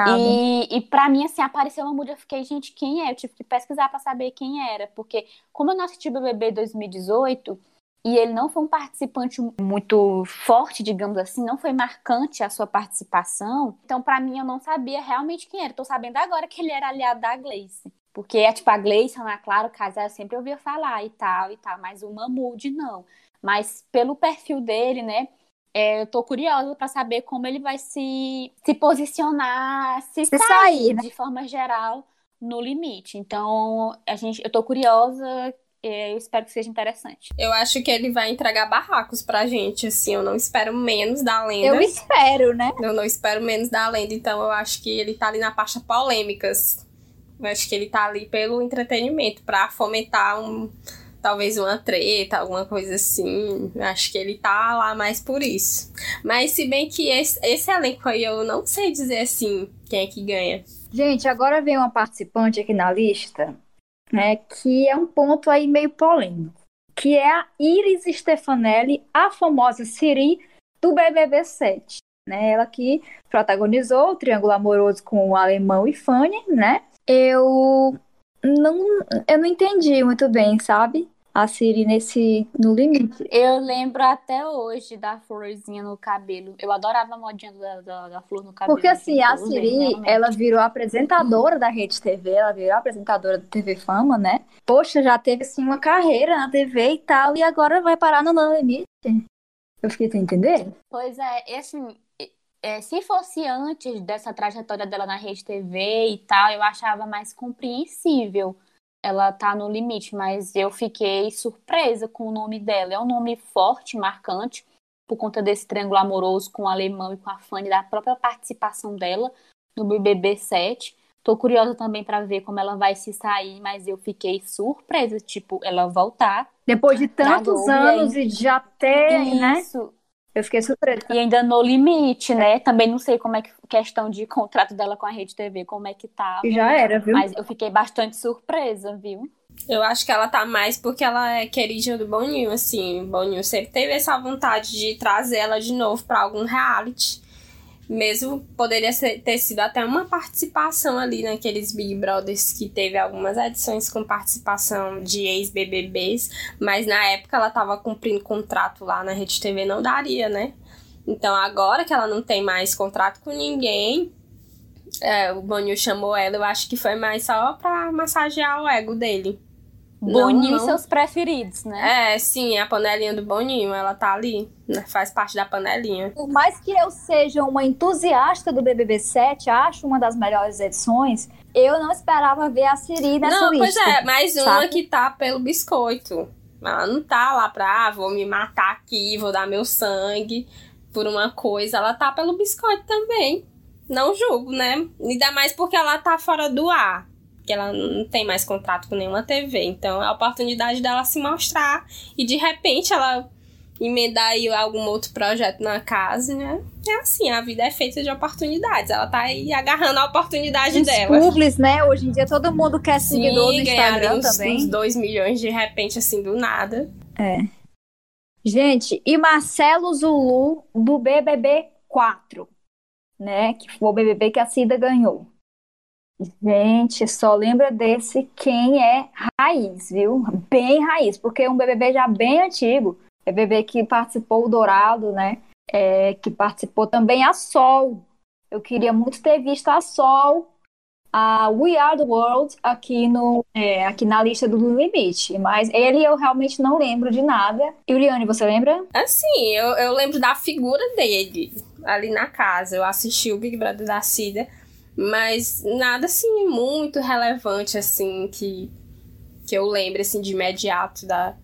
e, e para mim, assim, apareceu uma música, eu fiquei, gente, quem é? Eu tive que pesquisar para saber quem era, porque como eu não assisti o BBB 2018 e ele não foi um participante muito forte, digamos assim, não foi marcante a sua participação, então para mim eu não sabia realmente quem era. Tô sabendo agora que ele era aliado da Gleice. Porque, é, tipo, a Gleice, Ana Clara, o Casal, eu sempre ouvia falar e tal, e tal, mas o Mamude não. Mas pelo perfil dele, né, é, eu tô curiosa para saber como ele vai se, se posicionar, se, se sair, sair né? de forma geral, no limite. Então, a gente, eu tô curiosa, é, eu espero que seja interessante.
Eu acho que ele vai entregar barracos pra gente, assim, eu não espero menos da lenda.
Eu espero, né?
Eu não espero menos da lenda, então eu acho que ele tá ali na pasta polêmicas. Eu acho que ele tá ali pelo entretenimento, para fomentar um, talvez uma treta, alguma coisa assim. Acho que ele tá lá mais por isso. Mas se bem que esse, esse elenco aí eu não sei dizer assim quem é que ganha.
Gente, agora vem uma participante aqui na lista, né, que é um ponto aí meio polêmico, que é a Iris Stefanelli, a famosa Siri do BBB 7. Né, ela que protagonizou o Triângulo Amoroso com o Alemão e Fanny, né? Eu não, eu não entendi muito bem, sabe? a Siri nesse no limite.
Eu lembro até hoje da florzinha no cabelo. Eu adorava a modinha da, da, da flor no cabelo.
Porque assim, a Siri, ela virou apresentadora da Rede TV, ela virou apresentadora da TV Fama, né? Poxa, já teve assim uma carreira na TV e tal, e agora vai parar no No Limite. Eu fiquei sem entender?
Pois é, assim, é, se fosse antes dessa trajetória dela na Rede TV e tal, eu achava mais compreensível ela tá no limite, mas eu fiquei surpresa com o nome dela. É um nome forte, marcante, por conta desse triângulo amoroso com o alemão e com a Fanny, da própria participação dela no BBB 7. Tô curiosa também para ver como ela vai se sair, mas eu fiquei surpresa, tipo, ela voltar.
Depois de tantos anos e, já ter, né? Isso. né? Eu fiquei surpresa.
E ainda no limite, né? Também não sei como é que questão de contrato dela com a Rede TV, como é que tá.
Já era, viu?
Mas eu fiquei bastante surpresa, viu?
Eu acho que ela tá mais porque ela é querida do Boninho, assim. O Boninho sempre teve essa vontade de trazer ela de novo para algum reality. Mesmo poderia ser, ter sido até uma participação ali naqueles Big Brothers que teve algumas edições com participação de ex-BBBs, mas na época ela tava cumprindo contrato lá na Rede TV, não daria, né? Então agora que ela não tem mais contrato com ninguém, é, o Boninho chamou ela, eu acho que foi mais só pra massagear o ego dele.
Boninho e seus preferidos, né?
É, sim, a panelinha do Boninho, ela tá ali, né? faz parte da panelinha.
Por mais que eu seja uma entusiasta do BBB 7, acho uma das melhores edições, eu não esperava ver a Siri nessa
não,
lista.
Não, pois é, mais uma que tá pelo biscoito. Ela não tá lá pra, ah, vou me matar aqui, vou dar meu sangue por uma coisa. Ela tá pelo biscoito também. Não julgo, né? Ainda mais porque ela tá fora do ar que ela não tem mais contrato com nenhuma TV. Então é a oportunidade dela se mostrar e de repente ela emendar aí algum outro projeto na casa, né? É assim, a vida é feita de oportunidades. Ela tá aí agarrando a oportunidade
Os
dela.
Publis, né? Hoje em dia todo mundo quer Sim, seguidor no Instagram
uns,
também.
Uns 2 milhões de repente, assim, do nada.
É. Gente, e Marcelo Zulu do BBB 4, né? Que foi o BBB que a Cida ganhou. Gente, só lembra desse quem é raiz, viu? Bem raiz, porque é um BBB já bem antigo. É BBB que participou o Dourado, né? É, que participou também a Sol. Eu queria muito ter visto a Sol, a We Are the World aqui, no, é, aqui na lista do Limite. Mas ele eu realmente não lembro de nada. Uriane, você lembra?
Assim, eu, eu lembro da figura dele ali na casa. Eu assisti o Big Brother da Cida mas nada assim muito relevante assim que que eu lembre assim de imediato da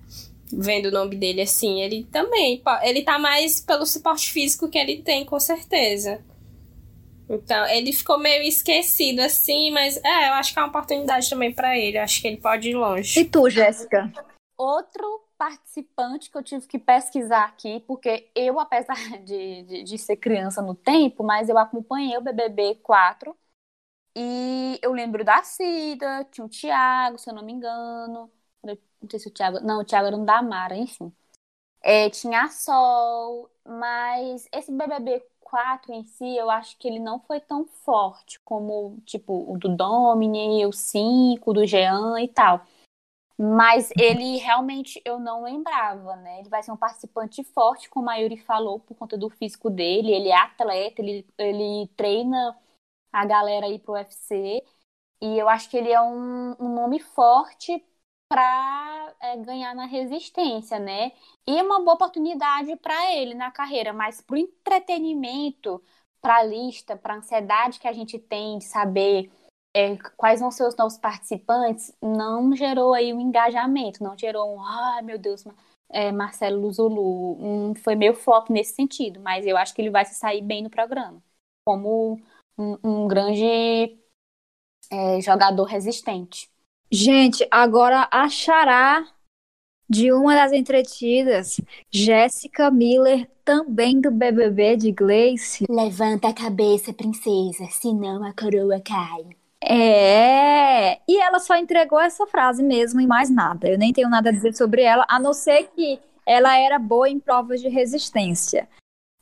vendo o nome dele assim, ele também ele tá mais pelo suporte físico que ele tem com certeza. Então, ele ficou meio esquecido assim, mas é, eu acho que é uma oportunidade também para ele, eu acho que ele pode ir longe.
E tu, Jéssica?
Outro participante que eu tive que pesquisar aqui, porque eu, apesar de, de, de, ser criança no tempo, mas eu acompanhei o BBB 4 e eu lembro da Cida, tinha o Thiago, se eu não me engano. Não sei se o Thiago. Não, o Thiago era um da Mara, enfim. É, tinha a Sol, mas esse BBB 4 em si, eu acho que ele não foi tão forte como, tipo, o do Domini, o 5, do Jean e tal. Mas ele realmente eu não lembrava, né? Ele vai ser um participante forte, como a Yuri falou, por conta do físico dele. Ele é atleta, ele, ele treina a galera aí pro UFC. E eu acho que ele é um, um nome forte para é, ganhar na resistência, né? E uma boa oportunidade para ele na carreira, mas pro entretenimento, para a lista, para a ansiedade que a gente tem de saber é, quais vão ser os novos participantes, não gerou aí um engajamento, não gerou um, ah, meu Deus, é, Marcelo Luzulu, um, foi meio flop nesse sentido, mas eu acho que ele vai se sair bem no programa, como um, um grande é, jogador resistente.
Gente, agora a xará de uma das entretidas, Jéssica Miller, também do BBB de Gleice.
Levanta a cabeça, princesa, senão a coroa cai.
É, e ela só entregou essa frase mesmo e mais nada. Eu nem tenho nada a dizer sobre ela, a não ser que ela era boa em provas de resistência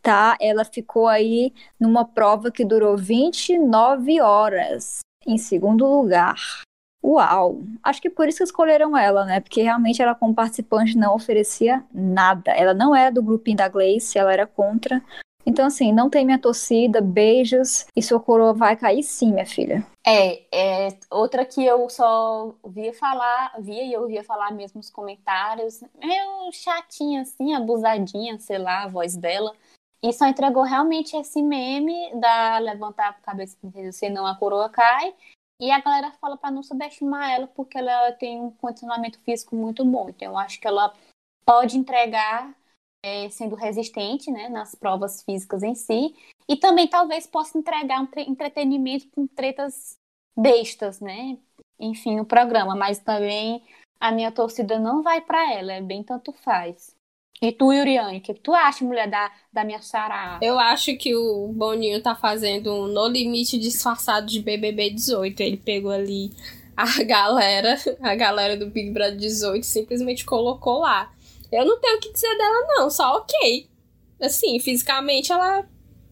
tá? Ela ficou aí numa prova que durou 29 horas, em segundo lugar. Uau! Acho que por isso que escolheram ela, né? Porque realmente ela, como participante, não oferecia nada. Ela não era do grupinho da Gleice, ela era contra. Então, assim, não tem minha torcida, beijos, e sua coroa vai cair sim, minha filha.
É, é outra que eu só via falar, via e eu via falar mesmo nos comentários, meio chatinha assim, abusadinha, sei lá, a voz dela. E só entregou realmente esse meme da levantar a cabeça senão a coroa cai. E a galera fala para não subestimar ela porque ela tem um condicionamento físico muito bom. Então eu acho que ela pode entregar é, sendo resistente né, nas provas físicas em si. E também talvez possa entregar um entretenimento com tretas bestas, né? Enfim, o programa. Mas também a minha torcida não vai para ela, é bem tanto faz. E tu, Yuriane, o que tu acha, mulher da, da minha xará?
Eu acho que o Boninho tá fazendo um No Limite disfarçado de BBB 18. Ele pegou ali a galera, a galera do Big Brother 18, simplesmente colocou lá. Eu não tenho o que dizer dela, não, só ok. Assim, fisicamente ela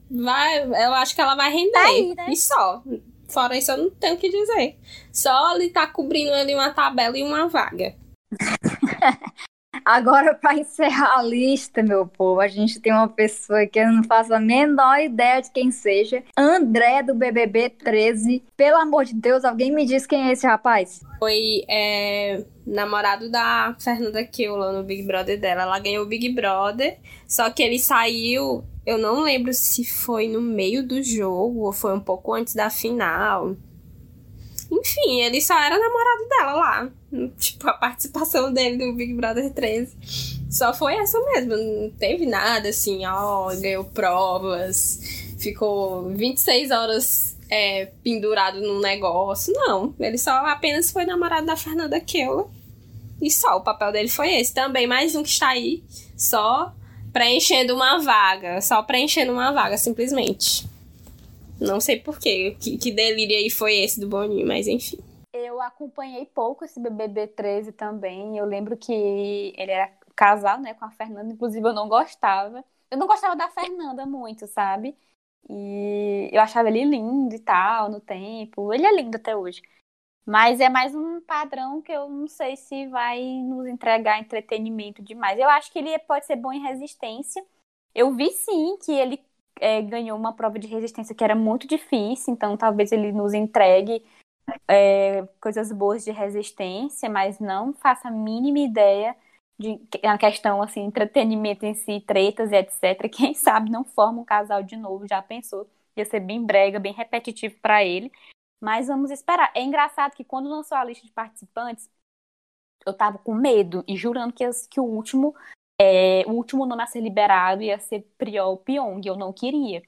vai. Eu acho que ela vai render. Tá aí, né? E só. Fora isso, eu não tenho o que dizer. Só ele tá cobrindo ali uma tabela e uma vaga.
Agora, para encerrar a lista, meu povo, a gente tem uma pessoa que eu não faço a menor ideia de quem seja. André, do BBB 13. Pelo amor de Deus, alguém me diz quem é esse rapaz?
Foi é, namorado da Fernanda Keula no Big Brother dela. Ela ganhou o Big Brother, só que ele saiu. Eu não lembro se foi no meio do jogo ou foi um pouco antes da final. Enfim, ele só era namorado dela lá. Tipo, a participação dele no Big Brother 13 só foi essa mesmo. Não teve nada assim, ó, ganhou provas, ficou 26 horas é, pendurado num negócio. Não, ele só apenas foi namorado da Fernanda Keula. E só, o papel dele foi esse. Também mais um que está aí, só preenchendo uma vaga. Só preenchendo uma vaga, simplesmente. Não sei porquê, que, que delírio aí foi esse do Boninho, mas enfim.
Eu acompanhei pouco esse BBB 13 também. Eu lembro que ele era casal, né, com a Fernanda. Inclusive, eu não gostava. Eu não gostava da Fernanda muito, sabe? E eu achava ele lindo e tal, no tempo. Ele é lindo até hoje. Mas é mais um padrão que eu não sei se vai nos entregar entretenimento demais. Eu acho que ele pode ser bom em resistência. Eu vi sim que ele é, ganhou uma prova de resistência que era muito difícil, então talvez ele nos entregue é, coisas boas de resistência, mas não faça a mínima ideia de a questão assim, entretenimento em si, tretas e etc. Quem sabe não forma um casal de novo, já pensou? Ia ser bem brega, bem repetitivo para ele. Mas vamos esperar. É engraçado que quando lançou a lista de participantes, eu tava com medo e jurando que, que o último é, o último nome a ser liberado ia ser Priol Pyong, eu não queria.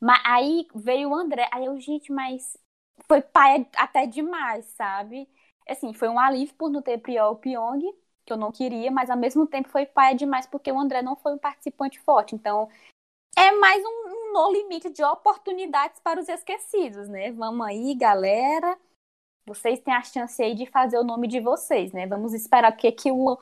Mas aí veio o André, aí eu, gente, mas foi pai até demais, sabe? Assim, foi um alívio por não ter Priol Pyong, que eu não queria, mas ao mesmo tempo foi pai demais porque o André não foi um participante forte. Então, é mais um, um no limite de oportunidades para os esquecidos, né? Vamos aí, galera. Vocês têm a chance aí de fazer o nome de vocês, né? Vamos esperar o que, que o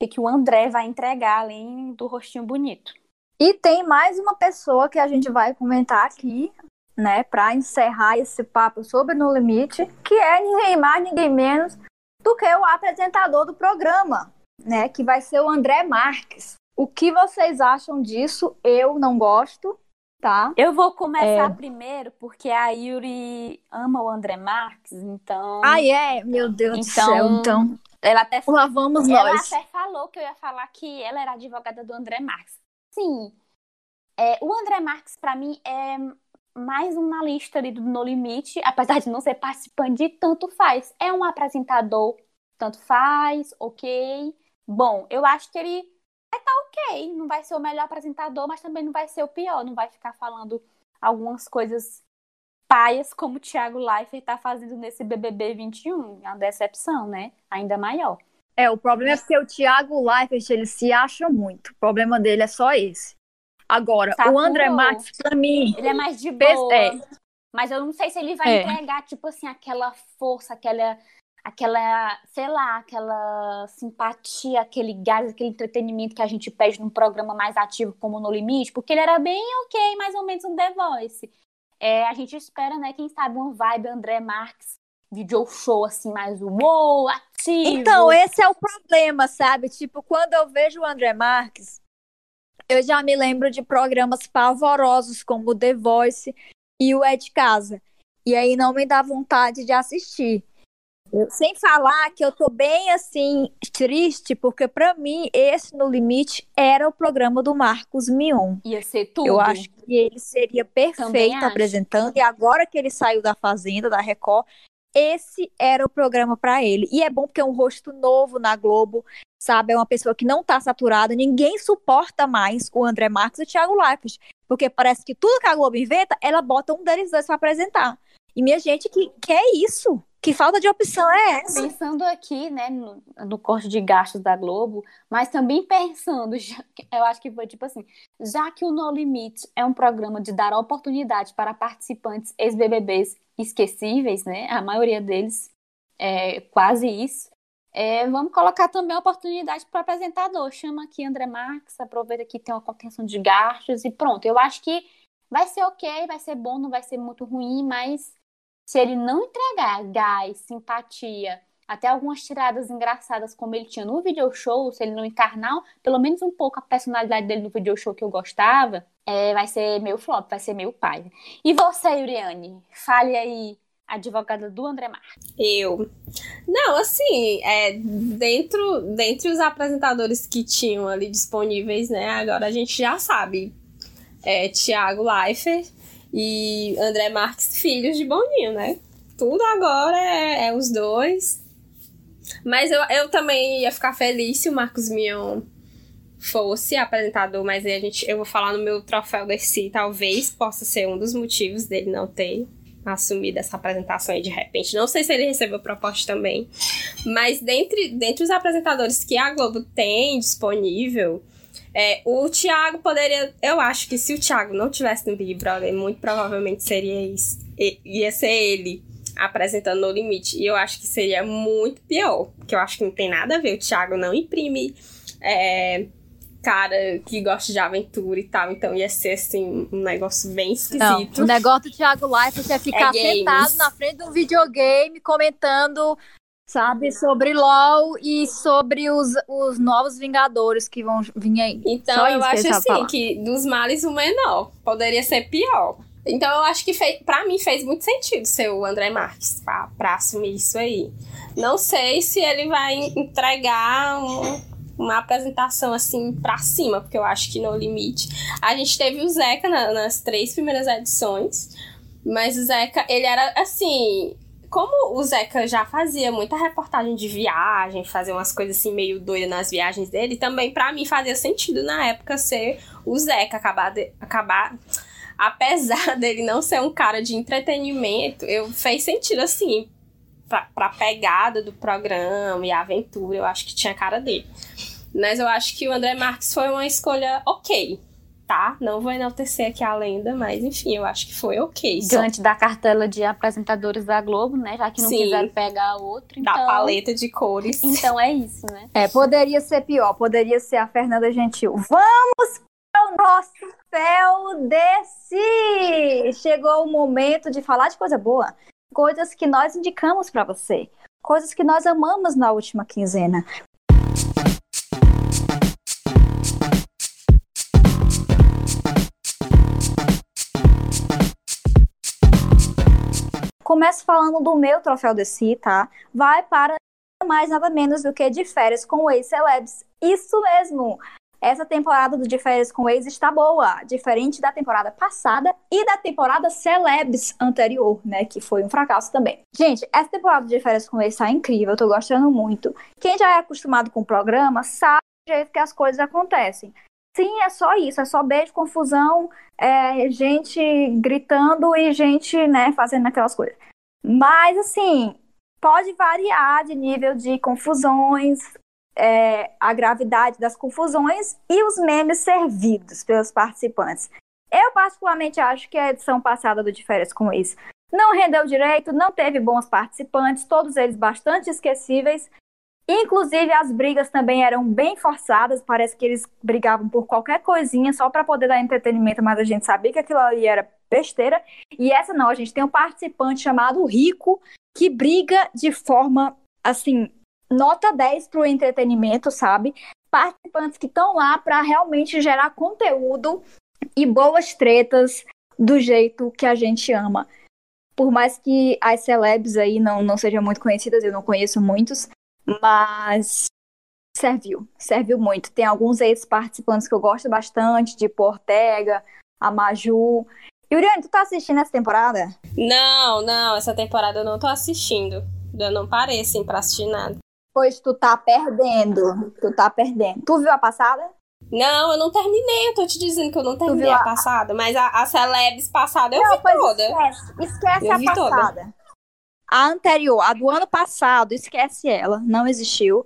que, que o André vai entregar além do rostinho bonito.
E tem mais uma pessoa que a gente vai comentar aqui, né, para encerrar esse papo sobre No Limite, que é ninguém mais, ninguém menos do que o apresentador do programa, né, que vai ser o André Marques. O que vocês acham disso? Eu não gosto, tá?
Eu vou começar é... primeiro porque a Yuri ama o André Marques, então.
Ah, é? Meu Deus então, do céu, então.
Ela até,
Lá vamos
ela
nós.
até falou que eu ia falar que ela era advogada do André Marques. Sim. É, o André Marques, para mim, é mais uma lista ali do No Limite, apesar de não ser participante de tanto faz. É um apresentador, tanto faz, ok. Bom, eu acho que ele vai estar tá ok. Não vai ser o melhor apresentador, mas também não vai ser o pior. Não vai ficar falando algumas coisas paias como o Thiago Leifert está fazendo nesse BBB 21. É uma decepção, né? Ainda maior.
É, o problema é que o Thiago Leifert, ele se acha muito. O problema dele é só esse. Agora, o André Marques, pra mim...
Ele é mais de boa. É. Mas eu não sei se ele vai é. entregar, tipo assim, aquela força, aquela aquela, sei lá, aquela simpatia, aquele gás, aquele entretenimento que a gente pede num programa mais ativo como No Limite, porque ele era bem ok, mais ou menos um The Voice. É, a gente espera, né, quem sabe, uma vibe André Marques video show assim, mais uou, ativo.
Então, esse é o problema, sabe? Tipo, quando eu vejo o André Marques, eu já me lembro de programas pavorosos como The Voice e o É Casa. E aí não me dá vontade de assistir. Sem falar que eu tô bem assim triste, porque para mim esse no limite era o programa do Marcos Mion.
Ia ser tudo.
Eu acho que ele seria perfeito apresentando e agora que ele saiu da Fazenda, da Record, esse era o programa para ele. E é bom porque é um rosto novo na Globo, sabe? É uma pessoa que não tá saturada, ninguém suporta mais o André Marques e o Thiago Leifert, porque parece que tudo que a Globo inventa, ela bota um deles dois para apresentar. E minha gente, que, que é isso? Que falta de opção é essa?
Pensando aqui, né, no, no corte de gastos da Globo, mas também pensando, eu acho que foi tipo assim, já que o No Limite é um programa de dar oportunidade para participantes ex-BBBs esquecíveis, né, a maioria deles é quase isso, é, vamos colocar também a oportunidade para o apresentador. Chama aqui André Marques, aproveita que tem uma contenção de gastos e pronto. Eu acho que vai ser ok, vai ser bom, não vai ser muito ruim, mas se ele não entregar gás, simpatia, até algumas tiradas engraçadas como ele tinha no video show, se ele não encarnar pelo menos um pouco a personalidade dele no video show que eu gostava, é, vai ser meu flop, vai ser meu pai. E você, Uriane? Fale aí, advogada do André Marques.
Eu. Não, assim, é, dentro, dentre os apresentadores que tinham ali disponíveis, né, agora a gente já sabe. É, Tiago Leifert, e André Marques, filhos de Boninho, né? Tudo agora é, é os dois. Mas eu, eu também ia ficar feliz se o Marcos Mion fosse apresentador, mas aí a gente, eu vou falar no meu troféu desse, talvez possa ser um dos motivos dele não ter assumido essa apresentação aí de repente. Não sei se ele recebeu proposta também, mas dentre, dentre os apresentadores que a Globo tem disponível, é, o Thiago poderia. Eu acho que se o Thiago não tivesse no Big Brother, muito provavelmente seria isso. Ia ser ele apresentando No Limite. E eu acho que seria muito pior. Porque eu acho que não tem nada a ver. O Thiago não imprime. É, cara que gosta de aventura e tal. Então ia ser, assim, um negócio bem esquisito.
Não, o negócio do Thiago Life é ficar é sentado na frente de um videogame comentando sabe? Sobre LOL e sobre os, os novos Vingadores que vão vir aí.
Então eu acho assim falar. que dos males o menor. Poderia ser pior. Então eu acho que fez, pra mim fez muito sentido ser o André Marques pra, pra assumir isso aí. Não sei se ele vai entregar um, uma apresentação assim pra cima, porque eu acho que no limite. A gente teve o Zeca na, nas três primeiras edições, mas o Zeca, ele era assim como o Zeca já fazia muita reportagem de viagem, fazia umas coisas assim meio doidas nas viagens dele, também para mim fazia sentido na época ser o Zeca acabar de, acabar apesar dele não ser um cara de entretenimento, eu fez sentido assim pra, pra pegada do programa e a aventura, eu acho que tinha cara dele. Mas eu acho que o André Marques foi uma escolha ok tá? Não vou enaltecer aqui a lenda, mas enfim, eu acho que foi ok.
Diante só. da cartela de apresentadores da Globo, né? Já que não Sim, quiseram pegar outro.
Então... Da paleta de cores.
Então é isso, né?
É, poderia ser pior, poderia ser a Fernanda Gentil. Vamos para o nosso céu desse! Chegou o momento de falar de coisa boa. Coisas que nós indicamos para você. Coisas que nós amamos na última quinzena. Começo falando do meu troféu de si, tá? Vai para mais nada menos do que de férias com o ex-celebs. Isso mesmo! Essa temporada do De Férias com Ex está boa, diferente da temporada passada e da temporada Celebs anterior, né, que foi um fracasso também. Gente, essa temporada de Férias com Ex está incrível, eu tô gostando muito. Quem já é acostumado com o programa sabe o jeito que as coisas acontecem. Sim, é só isso, é só beijo, confusão, é, gente gritando e gente, né, fazendo aquelas coisas. Mas, assim, pode variar de nível de confusões, é, a gravidade das confusões e os memes servidos pelos participantes. Eu, particularmente, acho que a edição passada do De Férias com isso não rendeu direito, não teve bons participantes, todos eles bastante esquecíveis, Inclusive, as brigas também eram bem forçadas, parece que eles brigavam por qualquer coisinha só para poder dar entretenimento, mas a gente sabia que aquilo ali era besteira. E essa não, a gente tem um participante chamado Rico, que briga de forma, assim, nota 10 pro entretenimento, sabe? Participantes que estão lá para realmente gerar conteúdo e boas tretas do jeito que a gente ama. Por mais que as celebs aí não, não sejam muito conhecidas, eu não conheço muitos, mas serviu, serviu muito. Tem alguns ex-participantes que eu gosto bastante, de Portega, a Maju. Yuriane, tu tá assistindo essa temporada?
Não, não, essa temporada eu não tô assistindo. Eu não parei, assim, pra assistir nada.
Pois tu tá perdendo. Tu tá perdendo. Tu viu a passada?
Não, eu não terminei. Eu tô te dizendo que eu não terminei a... a passada. Mas a, a Celebs passada eu
não,
vi toda.
Esquece, esquece eu a passada. Toda. A anterior, a do ano passado, esquece ela. Não existiu.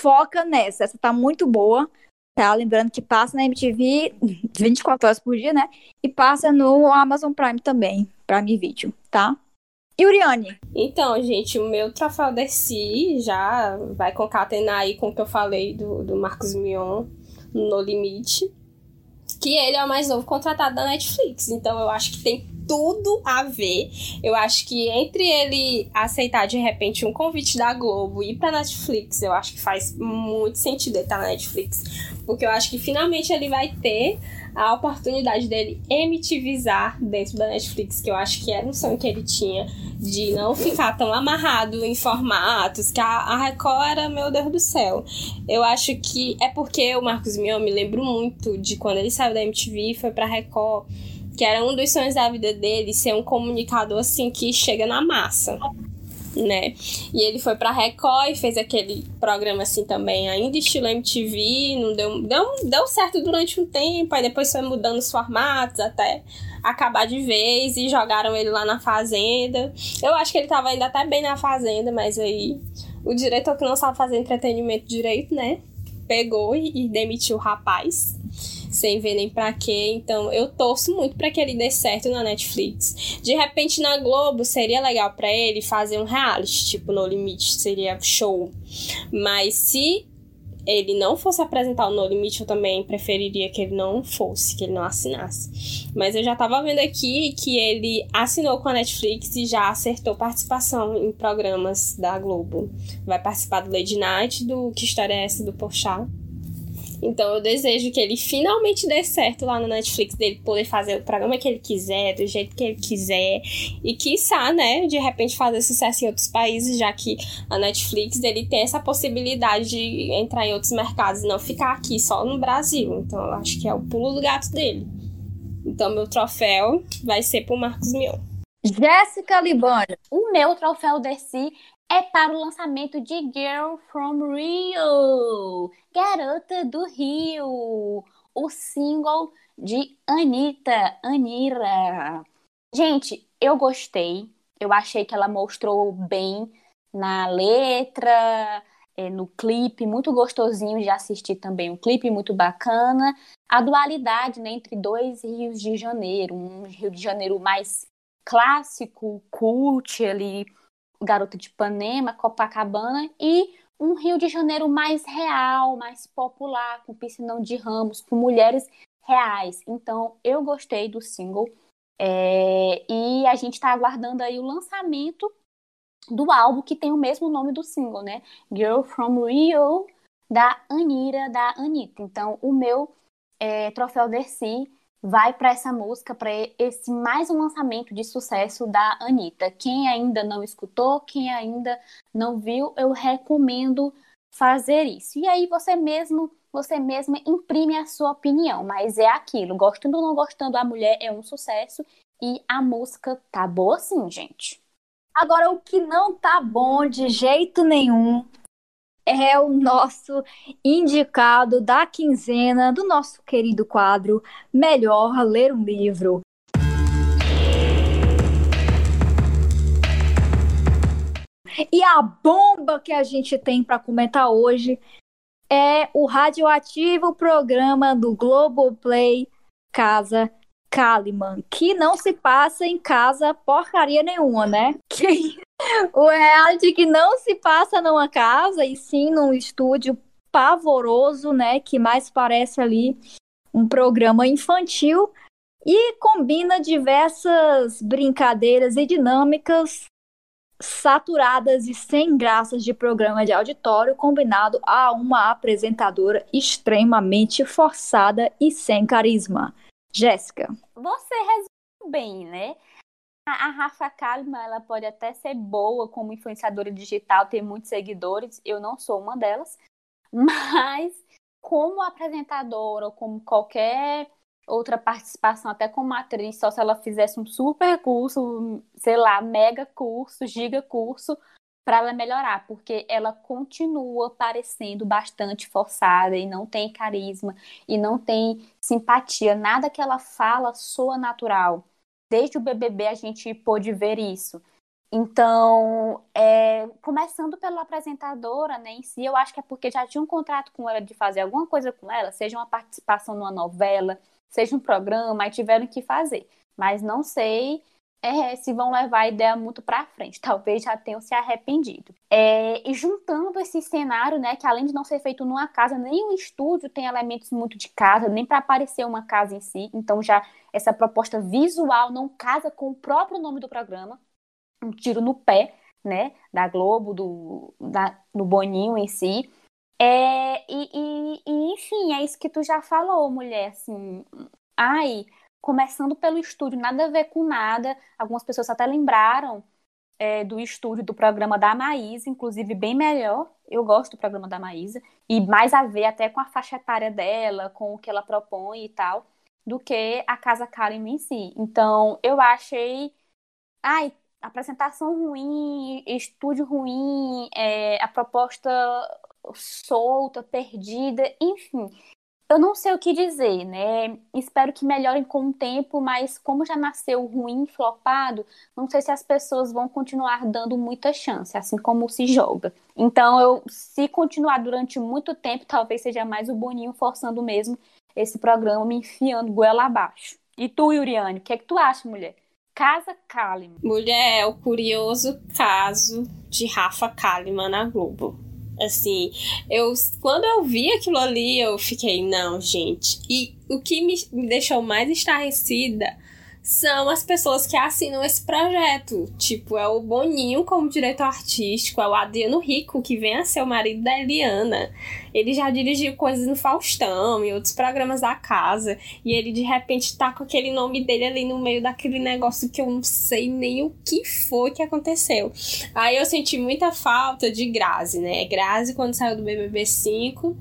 Foca nessa. Essa tá muito boa. Tá? Lembrando que passa na MTV 24 horas por dia, né? E passa no Amazon Prime também. Prime Video, tá? Uriane.
Então, gente, o meu troféu Dercy já vai concatenar aí com o que eu falei do, do Marcos Mion no Limite. Que ele é o mais novo contratado da Netflix. Então eu acho que tem tudo a ver. Eu acho que entre ele aceitar de repente um convite da Globo e ir pra Netflix, eu acho que faz muito sentido ele estar tá na Netflix. Porque eu acho que finalmente ele vai ter a oportunidade dele emitivizar dentro da Netflix, que eu acho que era um sonho que ele tinha, de não ficar tão amarrado em formatos, que a, a Record era, meu Deus do céu. Eu acho que é porque o Marcos Mion me lembro muito de quando ele saiu da MTV e foi pra Record que era um dos sonhos da vida dele ser um comunicador assim que chega na massa. Né? E ele foi pra Record fez aquele programa assim também, ainda estilo MTV, não deu, deu, deu certo durante um tempo, aí depois foi mudando os formatos até acabar de vez e jogaram ele lá na Fazenda. Eu acho que ele tava ainda até bem na Fazenda, mas aí o diretor que não sabe fazer entretenimento direito, né? Pegou e, e demitiu o rapaz sem ver nem pra quê. Então eu torço muito para que ele dê certo na Netflix. De repente na Globo seria legal para ele fazer um reality, tipo No Limite, seria show. Mas se ele não fosse apresentar o No Limite, eu também preferiria que ele não fosse, que ele não assinasse. Mas eu já tava vendo aqui que ele assinou com a Netflix e já acertou participação em programas da Globo. Vai participar do Lady Night, do Que História é Essa, do Porchat. Então eu desejo que ele finalmente dê certo lá no Netflix, dele poder fazer o programa que ele quiser, do jeito que ele quiser. E quiçá, né, de repente fazer sucesso em outros países, já que a Netflix ele tem essa possibilidade de entrar em outros mercados e não ficar aqui só no Brasil. Então eu acho que é o pulo do gato dele. Então meu troféu vai ser pro Marcos Mion.
Jéssica Libânio.
O meu troféu desse é para o lançamento de Girl from Rio, Garota do Rio, o single de Anitta, Anira. Gente, eu gostei, eu achei que ela mostrou bem na letra, é, no clipe, muito gostosinho de assistir também, um clipe muito bacana. A dualidade né, entre dois rios de janeiro, um Rio de Janeiro mais clássico, cult ali, Garota de Ipanema, Copacabana e um Rio de Janeiro mais real, mais popular, com piscinão de ramos, com mulheres reais. Então, eu gostei do single. É, e a gente está aguardando aí o lançamento do álbum que tem o mesmo nome do single, né? Girl from Rio, da Anira, da Anitta. Então, o meu é, troféu Dercy vai para essa música, para esse mais um lançamento de sucesso da Anitta. Quem ainda não escutou, quem ainda não viu, eu recomendo fazer isso. E aí você mesmo, você mesma imprime a sua opinião, mas é aquilo, gostando ou não gostando, a mulher é um sucesso e a música tá boa sim, gente.
Agora o que não tá bom de jeito nenhum é o nosso indicado da quinzena do nosso querido quadro Melhor Ler um Livro. E a bomba que a gente tem para comentar hoje é o radioativo programa do Globoplay Casa Kaliman, que não se passa em casa porcaria nenhuma, né? Que o reality que não se passa numa casa, e sim num estúdio pavoroso, né? Que mais parece ali um programa infantil. e combina diversas brincadeiras e dinâmicas saturadas e sem graças de programa de auditório combinado a uma apresentadora extremamente forçada e sem carisma. Jéssica.
Você resumiu bem, né? A Rafa Kalimann, ela pode até ser boa como influenciadora digital, ter muitos seguidores, eu não sou uma delas, mas como apresentadora ou como qualquer outra participação, até como atriz, só se ela fizesse um super curso, sei lá, mega curso, giga curso, para ela melhorar, porque ela continua parecendo bastante forçada e não tem carisma e não tem simpatia, nada que ela fala soa natural. Desde o BBB a gente pôde ver isso. Então, é, começando pela apresentadora né, em si, eu acho que é porque já tinha um contrato com ela de fazer alguma coisa com ela, seja uma participação numa novela, seja um programa, e tiveram que fazer. Mas não sei é, se vão levar a ideia muito para frente. Talvez já tenham se arrependido. É, e juntando esse cenário, né, que além de não ser feito numa casa, nem o estúdio tem elementos muito de casa, nem para aparecer uma casa em si. Então já essa proposta visual não casa com o próprio nome do programa. Um tiro no pé, né, da Globo, do, da, do Boninho em si. É, e, e, e, enfim, é isso que tu já falou, mulher, assim, ai, começando pelo estúdio, nada a ver com nada, algumas pessoas até lembraram é, do estúdio do programa da Maísa, inclusive bem melhor, eu gosto do programa da Maísa, e mais a ver até com a faixa etária dela, com o que ela propõe e tal, do que a Casa Karen em si. Então, eu achei, ai, apresentação ruim, estúdio ruim, é, a proposta solta, perdida, enfim. Eu não sei o que dizer, né? Espero que melhorem com o tempo, mas como já nasceu ruim, flopado, não sei se as pessoas vão continuar dando muita chance, assim como se joga. Então, eu, se continuar durante muito tempo, talvez seja mais o Boninho forçando mesmo esse programa, me enfiando goela abaixo. E tu, Yuriane, o que é que tu acha, mulher? Casa Kalimann.
Mulher, é o curioso caso de Rafa Kalimann na Globo. Assim, eu quando eu vi aquilo ali, eu fiquei, não, gente. E o que me, me deixou mais estarrecida são as pessoas que assinam esse projeto. Tipo, é o Boninho como diretor artístico, é o Adriano Rico, que vem a ser o marido da Eliana. Ele já dirigiu coisas no Faustão e outros programas da casa. E ele de repente tá com aquele nome dele ali no meio daquele negócio que eu não sei nem o que foi que aconteceu. Aí eu senti muita falta de Grazi, né? Grazi, quando saiu do BBB 5,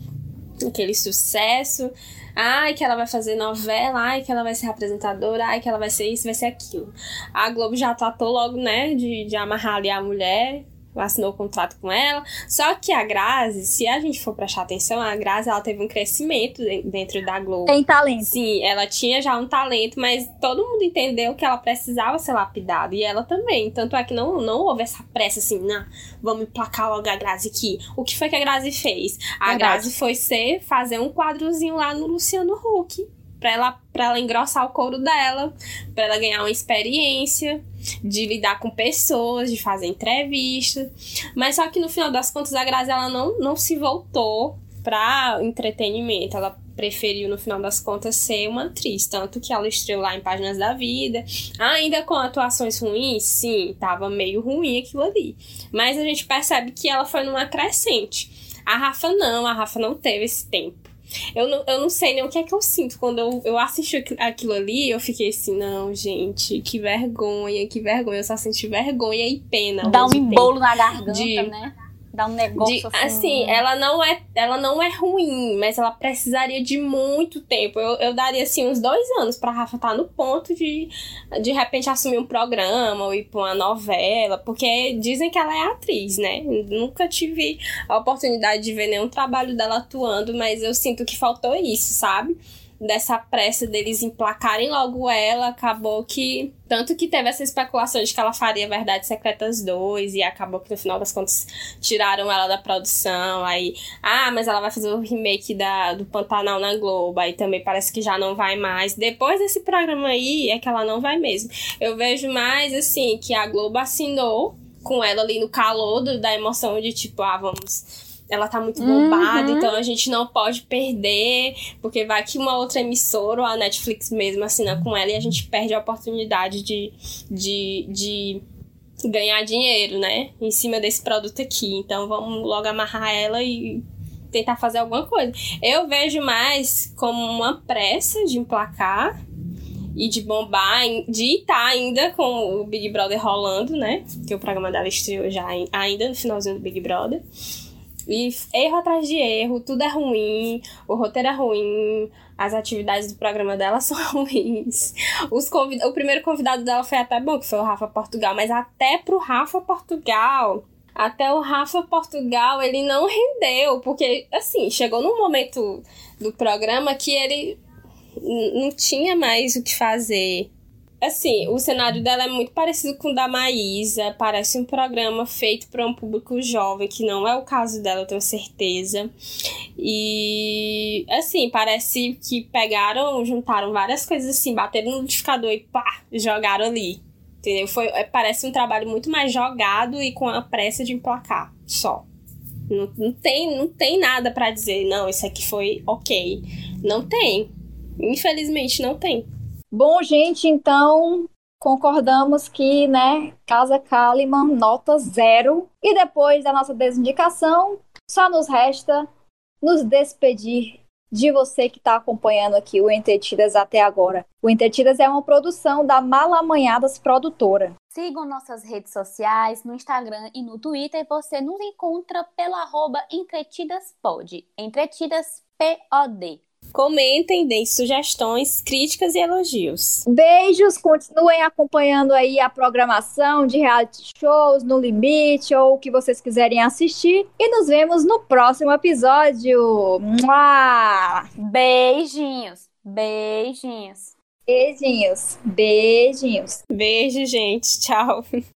aquele sucesso Ai, que ela vai fazer novela, ai, que ela vai ser apresentadora, ai, que ela vai ser isso, vai ser aquilo. A Globo já tratou logo, né, de, de amarrar ali a mulher, assinou o contrato com ela. Só que a Grazi, se a gente for prestar atenção, a Grazi ela teve um crescimento dentro da Globo.
Tem talento.
Sim, ela tinha já um talento, mas todo mundo entendeu que ela precisava ser lapidada. E ela também. Tanto é que não, não houve essa pressa assim, não, vamos emplacar logo a Grazi aqui. O que foi que a Grazi fez? A Verdade. Grazi foi ser, fazer um quadrozinho lá no Luciano Huck para ela, pra ela engrossar o couro dela, para ela ganhar uma experiência de lidar com pessoas, de fazer entrevista. Mas só que no final das contas a Grazi ela não, não se voltou para entretenimento. Ela preferiu, no final das contas, ser uma atriz. Tanto que ela estreou lá em Páginas da Vida. Ainda com atuações ruins, sim, tava meio ruim aquilo ali. Mas a gente percebe que ela foi numa crescente. A Rafa não, a Rafa não teve esse tempo. Eu não, eu não sei nem o que é que eu sinto. Quando eu, eu assisti aquilo ali, eu fiquei assim, não, gente, que vergonha, que vergonha. Eu só senti vergonha e pena.
Dá um embolo na garganta, de, né? Dá um negócio
de, assim. Assim, ela não, é, ela não é ruim, mas ela precisaria de muito tempo. Eu, eu daria, assim, uns dois anos pra Rafa estar tá no ponto de, de repente, assumir um programa ou ir pra uma novela, porque dizem que ela é atriz, né? Nunca tive a oportunidade de ver nenhum trabalho dela atuando, mas eu sinto que faltou isso, sabe? Dessa pressa deles emplacarem logo ela, acabou que. Tanto que teve essa especulação de que ela faria Verdades Secretas 2, e acabou que no final das contas tiraram ela da produção. Aí, ah, mas ela vai fazer o remake da, do Pantanal na Globo. Aí também parece que já não vai mais. Depois desse programa aí, é que ela não vai mesmo. Eu vejo mais assim, que a Globo assinou com ela ali no calor da emoção de tipo, ah, vamos ela tá muito bombada,
Uhum.
então a gente não pode perder, porque vai que uma outra emissora ou a Netflix mesmo assina com ela e a gente perde a oportunidade de, de, de ganhar dinheiro, né? Em cima desse produto aqui. Então vamos logo amarrar ela e tentar fazer alguma coisa. Eu vejo mais como uma pressa de emplacar e de bombar, de estar ainda com o Big Brother rolando, né? Que o programa dela estreou já ai- ainda no finalzinho do Big Brother. E erro atrás de erro, tudo é ruim, o roteiro é ruim, as atividades do programa dela são ruins. Os convid... O primeiro convidado dela foi até bom, que foi o Rafa Portugal, mas até pro Rafa Portugal, até o Rafa Portugal, ele não rendeu, porque, assim, chegou num momento do programa que ele não tinha mais o que fazer. Assim, o cenário dela é muito parecido com o da Maísa, parece um programa feito para um público jovem, que não é o caso dela, eu tenho certeza. E, assim, parece que pegaram, juntaram várias coisas assim, bateram no liquidificador e pá, jogaram ali. Entendeu? Foi, é, parece um trabalho muito mais jogado e com a pressa de emplacar, só. Não, não, tem, não tem nada pra dizer, não, isso aqui foi ok. Não tem. Infelizmente, não tem.
Bom, gente, então concordamos que, né, Casa Kalimann, nota zero. E depois da nossa desindicação, só nos resta nos despedir de você que está acompanhando aqui o Entretidas até agora. O Entretidas é uma produção da Malamanhadas Produtora.
Sigam nossas redes sociais, no Instagram e no Twitter. Você nos encontra pelo arroba entretidaspod. Entretidas P-O-D.
Comentem, deem sugestões, críticas e elogios.
Beijos, continuem acompanhando aí a programação de reality shows no Limite ou o que vocês quiserem assistir. E nos vemos no próximo episódio. Mua!
Beijinhos. Beijinhos.
Beijinhos. Beijinhos.
Beijo, gente. Tchau.